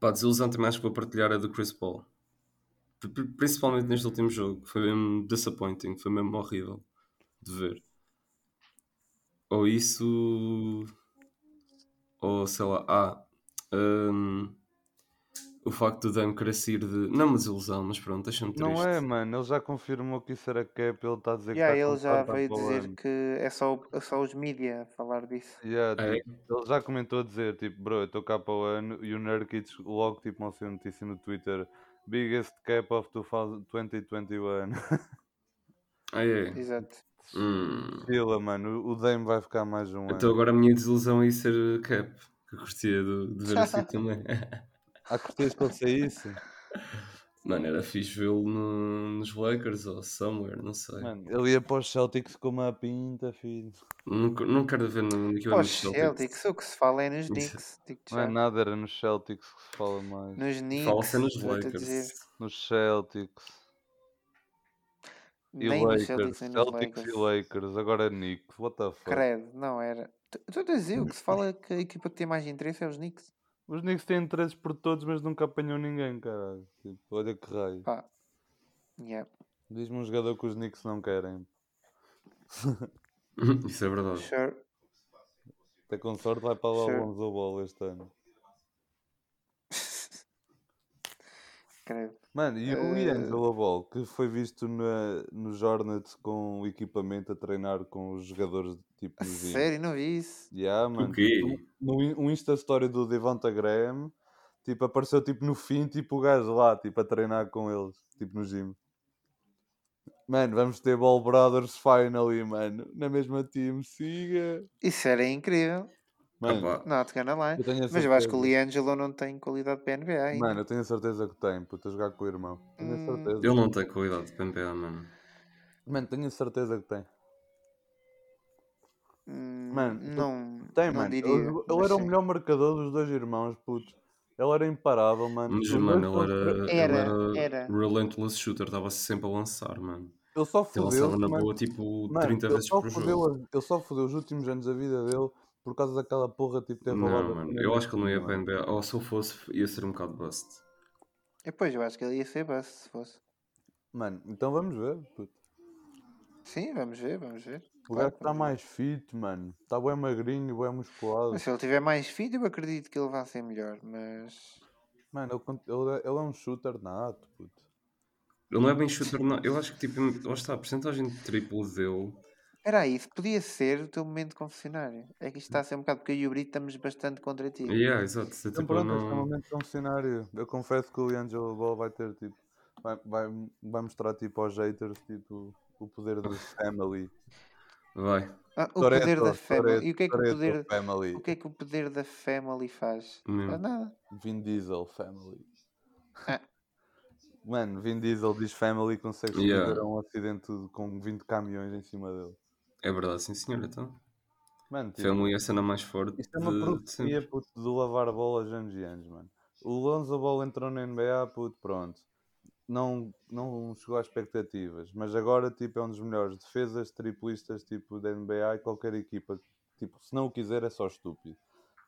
Pá, desilusão também acho que vou partilhar a do Chris Paul. Pri- pri- Principalmente neste último jogo. Foi mesmo disappointing. Foi mesmo horrível de ver. Ou isso. Ou sei lá. Ah. hum, o facto do Dame querer sair de. Não é uma desilusão, mas pronto, deixa-me triste. Não é, mano. Ele já confirmou que isso era cap. Ele está a dizer Yeah, que está ele já veio dizer ano. que é só, é só os mídia a falar disso. Yeah, É? tipo, ele já comentou a dizer, tipo, bro, eu estou cá para o ano e o Nurkic logo tipo mostrou notícia no Twitter biggest cap of 2021. Ah, é. Exato. Hum. Fila, mano, o Dame vai ficar mais um Então ano. agora a minha desilusão é ser cap. Que eu curtia de, de ver assim também. Curtias que ele saísse? Mano, era fixe vê-lo no- nos Lakers ou somewhere, não sei. Mano, ele ia para os Celtics com uma pinta, filho. Não, não quero ver no equipa dos Celtics. Celtics, o que se fala é nos. Knicks. digo-te Não é nada, era nos Celtics que se fala mais. Nos Knicks. Fala-se nos a dizer. Lakers. Nos Celtics. E Nem nos Lakers. Celtics, nem nos Celtics Lakers. e Lakers. Agora é Knicks. What the fuck? Credo, não era. Estou a dizer, o que se fala é que a equipa que tem mais interesse é os Knicks. Os Knicks têm interesses por todos, mas nunca apanham ninguém, caralho. Tipo, olha que raio. Pá. Yeah. Diz-me um jogador que os Knicks não querem. Isso é verdade. Sure. Até com sorte vai para lá Sure. o Lonzo Ball este ano. Credo. Mano, e o Eh, Angelo Ball, que foi visto na, nos Hornets com o equipamento a treinar com os jogadores tipo no sério, não vi isso. Yeah, mano. quê? No in- um Insta Story do Devonta Graham, tipo, apareceu tipo no fim, tipo o gajo lá, tipo, a treinar com eles, tipo no gym. Mano, vamos ter Ball Brothers finally, mano. Na mesma team, siga. Isso era incrível. Mano, Opa, Not gonna lie. eu tenho a Mas eu acho que o. Liangelo não tem qualidade para NBA ainda. Mano, eu tenho a certeza que tem, puto, a jogar com o irmão. Tenho a Hum. certeza. ele não tem qualidade para NBA, mano. Mano, tenho a certeza que tem. Hum, Mano, não, Tem, não mano. diria. Ele, era o sim. melhor marcador dos dois irmãos, puto. Ele era imparável, mano. Mas, mano, ele era, Era, ele era. era relentless shooter, estava sempre a lançar, mano. Ele só Ele lançava fodeu na boa tipo Mano, 30 ele vezes por fodeu jogo. ele só fodeu os últimos anos da vida dele por causa daquela porra tipo ter roubado. Não, mano, eu acho que ele não ia esquina, para a mano. NBA. Ou se eu fosse, ia ser um bocado bust. E, Pois, eu acho que ele ia ser bust se fosse. Mano, então vamos ver, puto. Sim, vamos ver, vamos ver. O gajo que está mais fit, mano. Está bem magrinho, bem musculado. Mas se ele tiver mais filho, eu acredito que ele vai ser melhor. Mas Mano, ele, ele, é- ele é um shooter nato, puto. Ele não é bem shooter, não. Eu acho que tipo, lá está, a porcentagem de triplo dele. Espera aí, isso podia ser o teu momento confessionário. É que isto está a ser um bocado porque eu e o Brito estamos bastante contra ti. Yeah, exato. Então tipo, pronto, este é o não... momento cenário. Eu confesso que o Liangelo Ball vai ter tipo. Vai, vai, vai mostrar tipo aos haters tipo, o poder do family. Vai. Ah, o poder Toretto, da family. E o que é que o Toretto poder, family. o que é que o poder da family faz? Faz nada. Vin Diesel family. Mano, Vin Diesel diz family consegue Yeah. um acidente de- com 20 caminhões em cima dele. É verdade, sim senhor, então. Mano, tipo, é a cena mais forte isto é uma sempre. puto, do lavar bolas anos e anos, mano. O Lonzo Ball entrou na NBA, puto, pronto. Não, não chegou às expectativas, mas agora tipo, é um dos melhores defesas triplistas tipo, da NBA e qualquer equipa. Tipo, se não o quiser é só estúpido.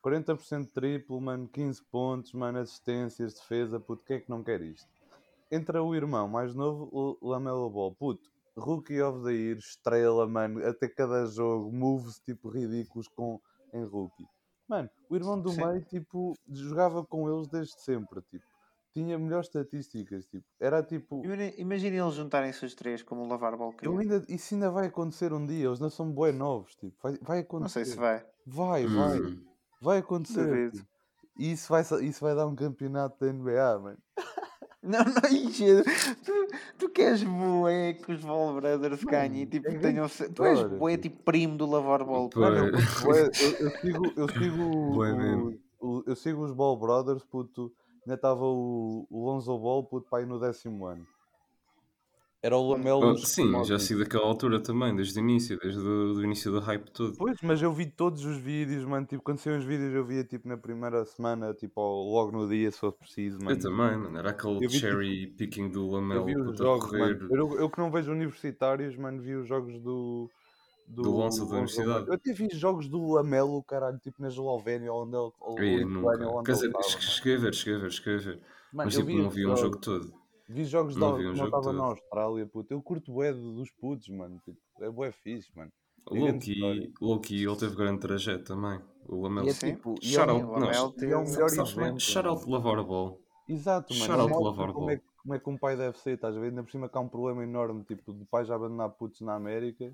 40% triplo, mano, 15 pontos, mano, assistências, defesa, puto, quem é que não quer isto? Entra o irmão mais novo, o Lamelo Ball, puto, Rookie of the Year, estrela, mano, até cada jogo, moves tipo ridículos com, em Rookie. Mano, o irmão do Sim. meio, tipo, jogava com eles desde sempre, tipo, tinha melhores estatísticas, tipo, era tipo, Imagina- eles juntarem-se os três como o Lavar Ball eu ainda, isso ainda vai acontecer um dia, eles não são bué novos, tipo, vai, vai acontecer. Não sei se vai. Vai, vai, Hum. vai acontecer. Duvido. tipo. E isso vai, isso vai dar um campeonato da NBA, mano. Não, não, tu, tu queres bué que os Ball Brothers ganhem, tipo, é tenham, tu és bué tipo primo do Lavar Ball. Eu, curto bué, eu, eu sigo, eu sigo, Bué o- o- eu sigo os Ball Brothers, puto. Ainda estava o, o Lonzo Ball, puto, para aí no décimo ano. Era o Lamelo. Oh, sim, já sigo daquela altura também, desde o início, desde o do início do hype todo. Pois, mas eu vi todos os vídeos, mano. Tipo, quando saíam os vídeos, eu via tipo na primeira semana, tipo, logo no dia, se fosse preciso, mano. Eu também, mano. Era aquele Eu vi, tipo, cherry picking do Eu Lamelo vi os jogos, correr. mano. Eu, eu que não vejo universitários, mano, vi os jogos do. Do Lonzo da universidade. Eu até vi jogos do Lamelo, caralho, tipo na Eslovénia ou onde ele. Ou Ei, nunca. onde Quer dizer, cheguei a ver, cheguei a ver, cheguei a ver. Mano, Mas eu tipo, vi não vi um jogo todo. Vi jogos Não da, um jogo estava na. Austrália, puto. Eu curto bué dos putos, mano. Tipo, é bué fixe, mano. Loki. Loki, ele teve grande trajeto também. O Lamelo. E é tipo, é Shout out, o não, é o melhor é? exemplo. Shout out mano. Lavar a bola. Exato, mano. Shout Ele out mostra Lavar como é, Ball. como é que um pai deve ser, estás a ver? Ainda por cima que há um problema enorme, tipo, de pais já abandonar putos na América.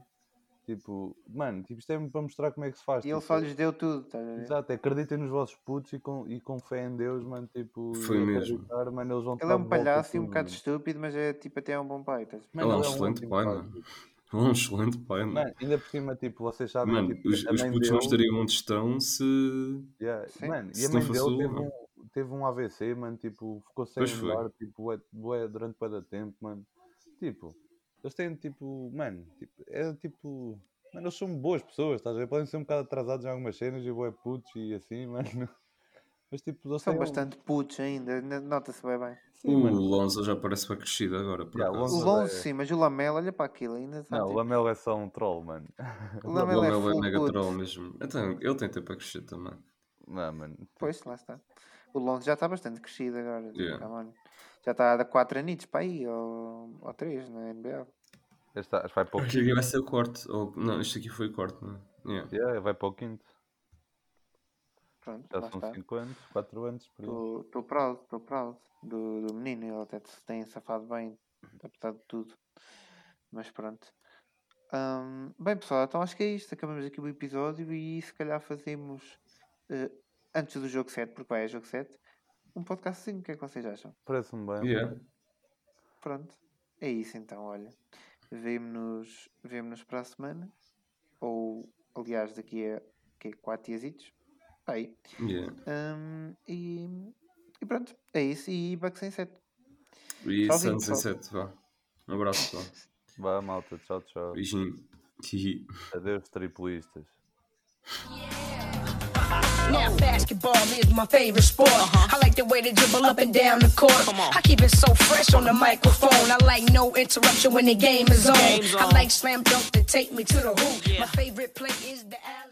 Tipo, mano, tipo, isto é para mostrar como é que se faz. E ele tipo, só lhes deu tudo, estás a ver? Exato, acreditem nos vossos putos e com, e com fé em Deus, mano, tipo, Foi e mesmo. mano, eles vão Ele é um palhaço e um bocado mano. estúpido, mas é tipo até é um bom pai. A ver? Ele é um Mano, excelente pai, mano. Ele é um excelente pai, mano. Mano, ainda por cima, tipo, vocês sabem, Mano, tipo, os, a os putos não dele- estariam onde estão se. Yeah, Sim. Mano, e Se a não mãe fosse dele teve um, teve um AVC, mano, tipo, ficou sem andar, tipo, bué, bué, durante bué da tempo, mano. Tipo, eles têm, tipo, mano, tipo, é tipo, mano, eles são boas pessoas, estás a ver? Podem ser um bocado atrasados em algumas cenas e bué putos e assim, mano. Mas, tipo, eles São têm um- bastante putos ainda, nota-se bem bem. Sim, O mano. Lonzo já parece bem crescido agora, por Yeah, o acaso. O Lonzo é- sim, mas o Lamelo, olha para aquilo, ainda está Não, o tipo, Lamelo é só um troll, mano. o O Lamelo é é mega puto. troll mesmo. Então, ele tem tempo a crescer também. Não, mano. Pois, lá está. O Lonzo já está bastante crescido agora. Yeah. tá, mano. Já está a dar 4 anitos para aí, ou, ou 3 na NBA. Que vai para o Acho quinto. que vai ser o corte. Ou... Não, isto aqui foi o corte, não é? Yeah. Yeah, vai para o quinto. Pronto, Já são está. 5 anos, 4 anos. Estou proud, estou proud do, do menino. Ele até se tem safado bem, apesar de tudo. Mas pronto. Ahm, bem, pessoal, então acho que é isto. Acabamos aqui o episódio e se calhar fazemos eh, antes do jogo 7, porque vai é jogo 7, um podcast assim. O que é que vocês acham? Parece-me bem. Yeah. Pronto. É isso então, olha. Vemo-nos vemo para a semana. Ou, aliás, daqui a que, 4 diazitos. Aí. Yeah. Ahm, e, e pronto, é isso. E Bucks em 7. E Santos em 7, vá. Um abraço, pessoal. Vá, malta. Tchau, tchau. Beijinho. Adeus, triplistas. Now basketball is my favorite sport. I like the way they dribble up and down the court. I keep it so fresh on the microphone. I like no interruption when the game is on. Game's I like slam dunk to take me to the hoop. My favorite play is the alley.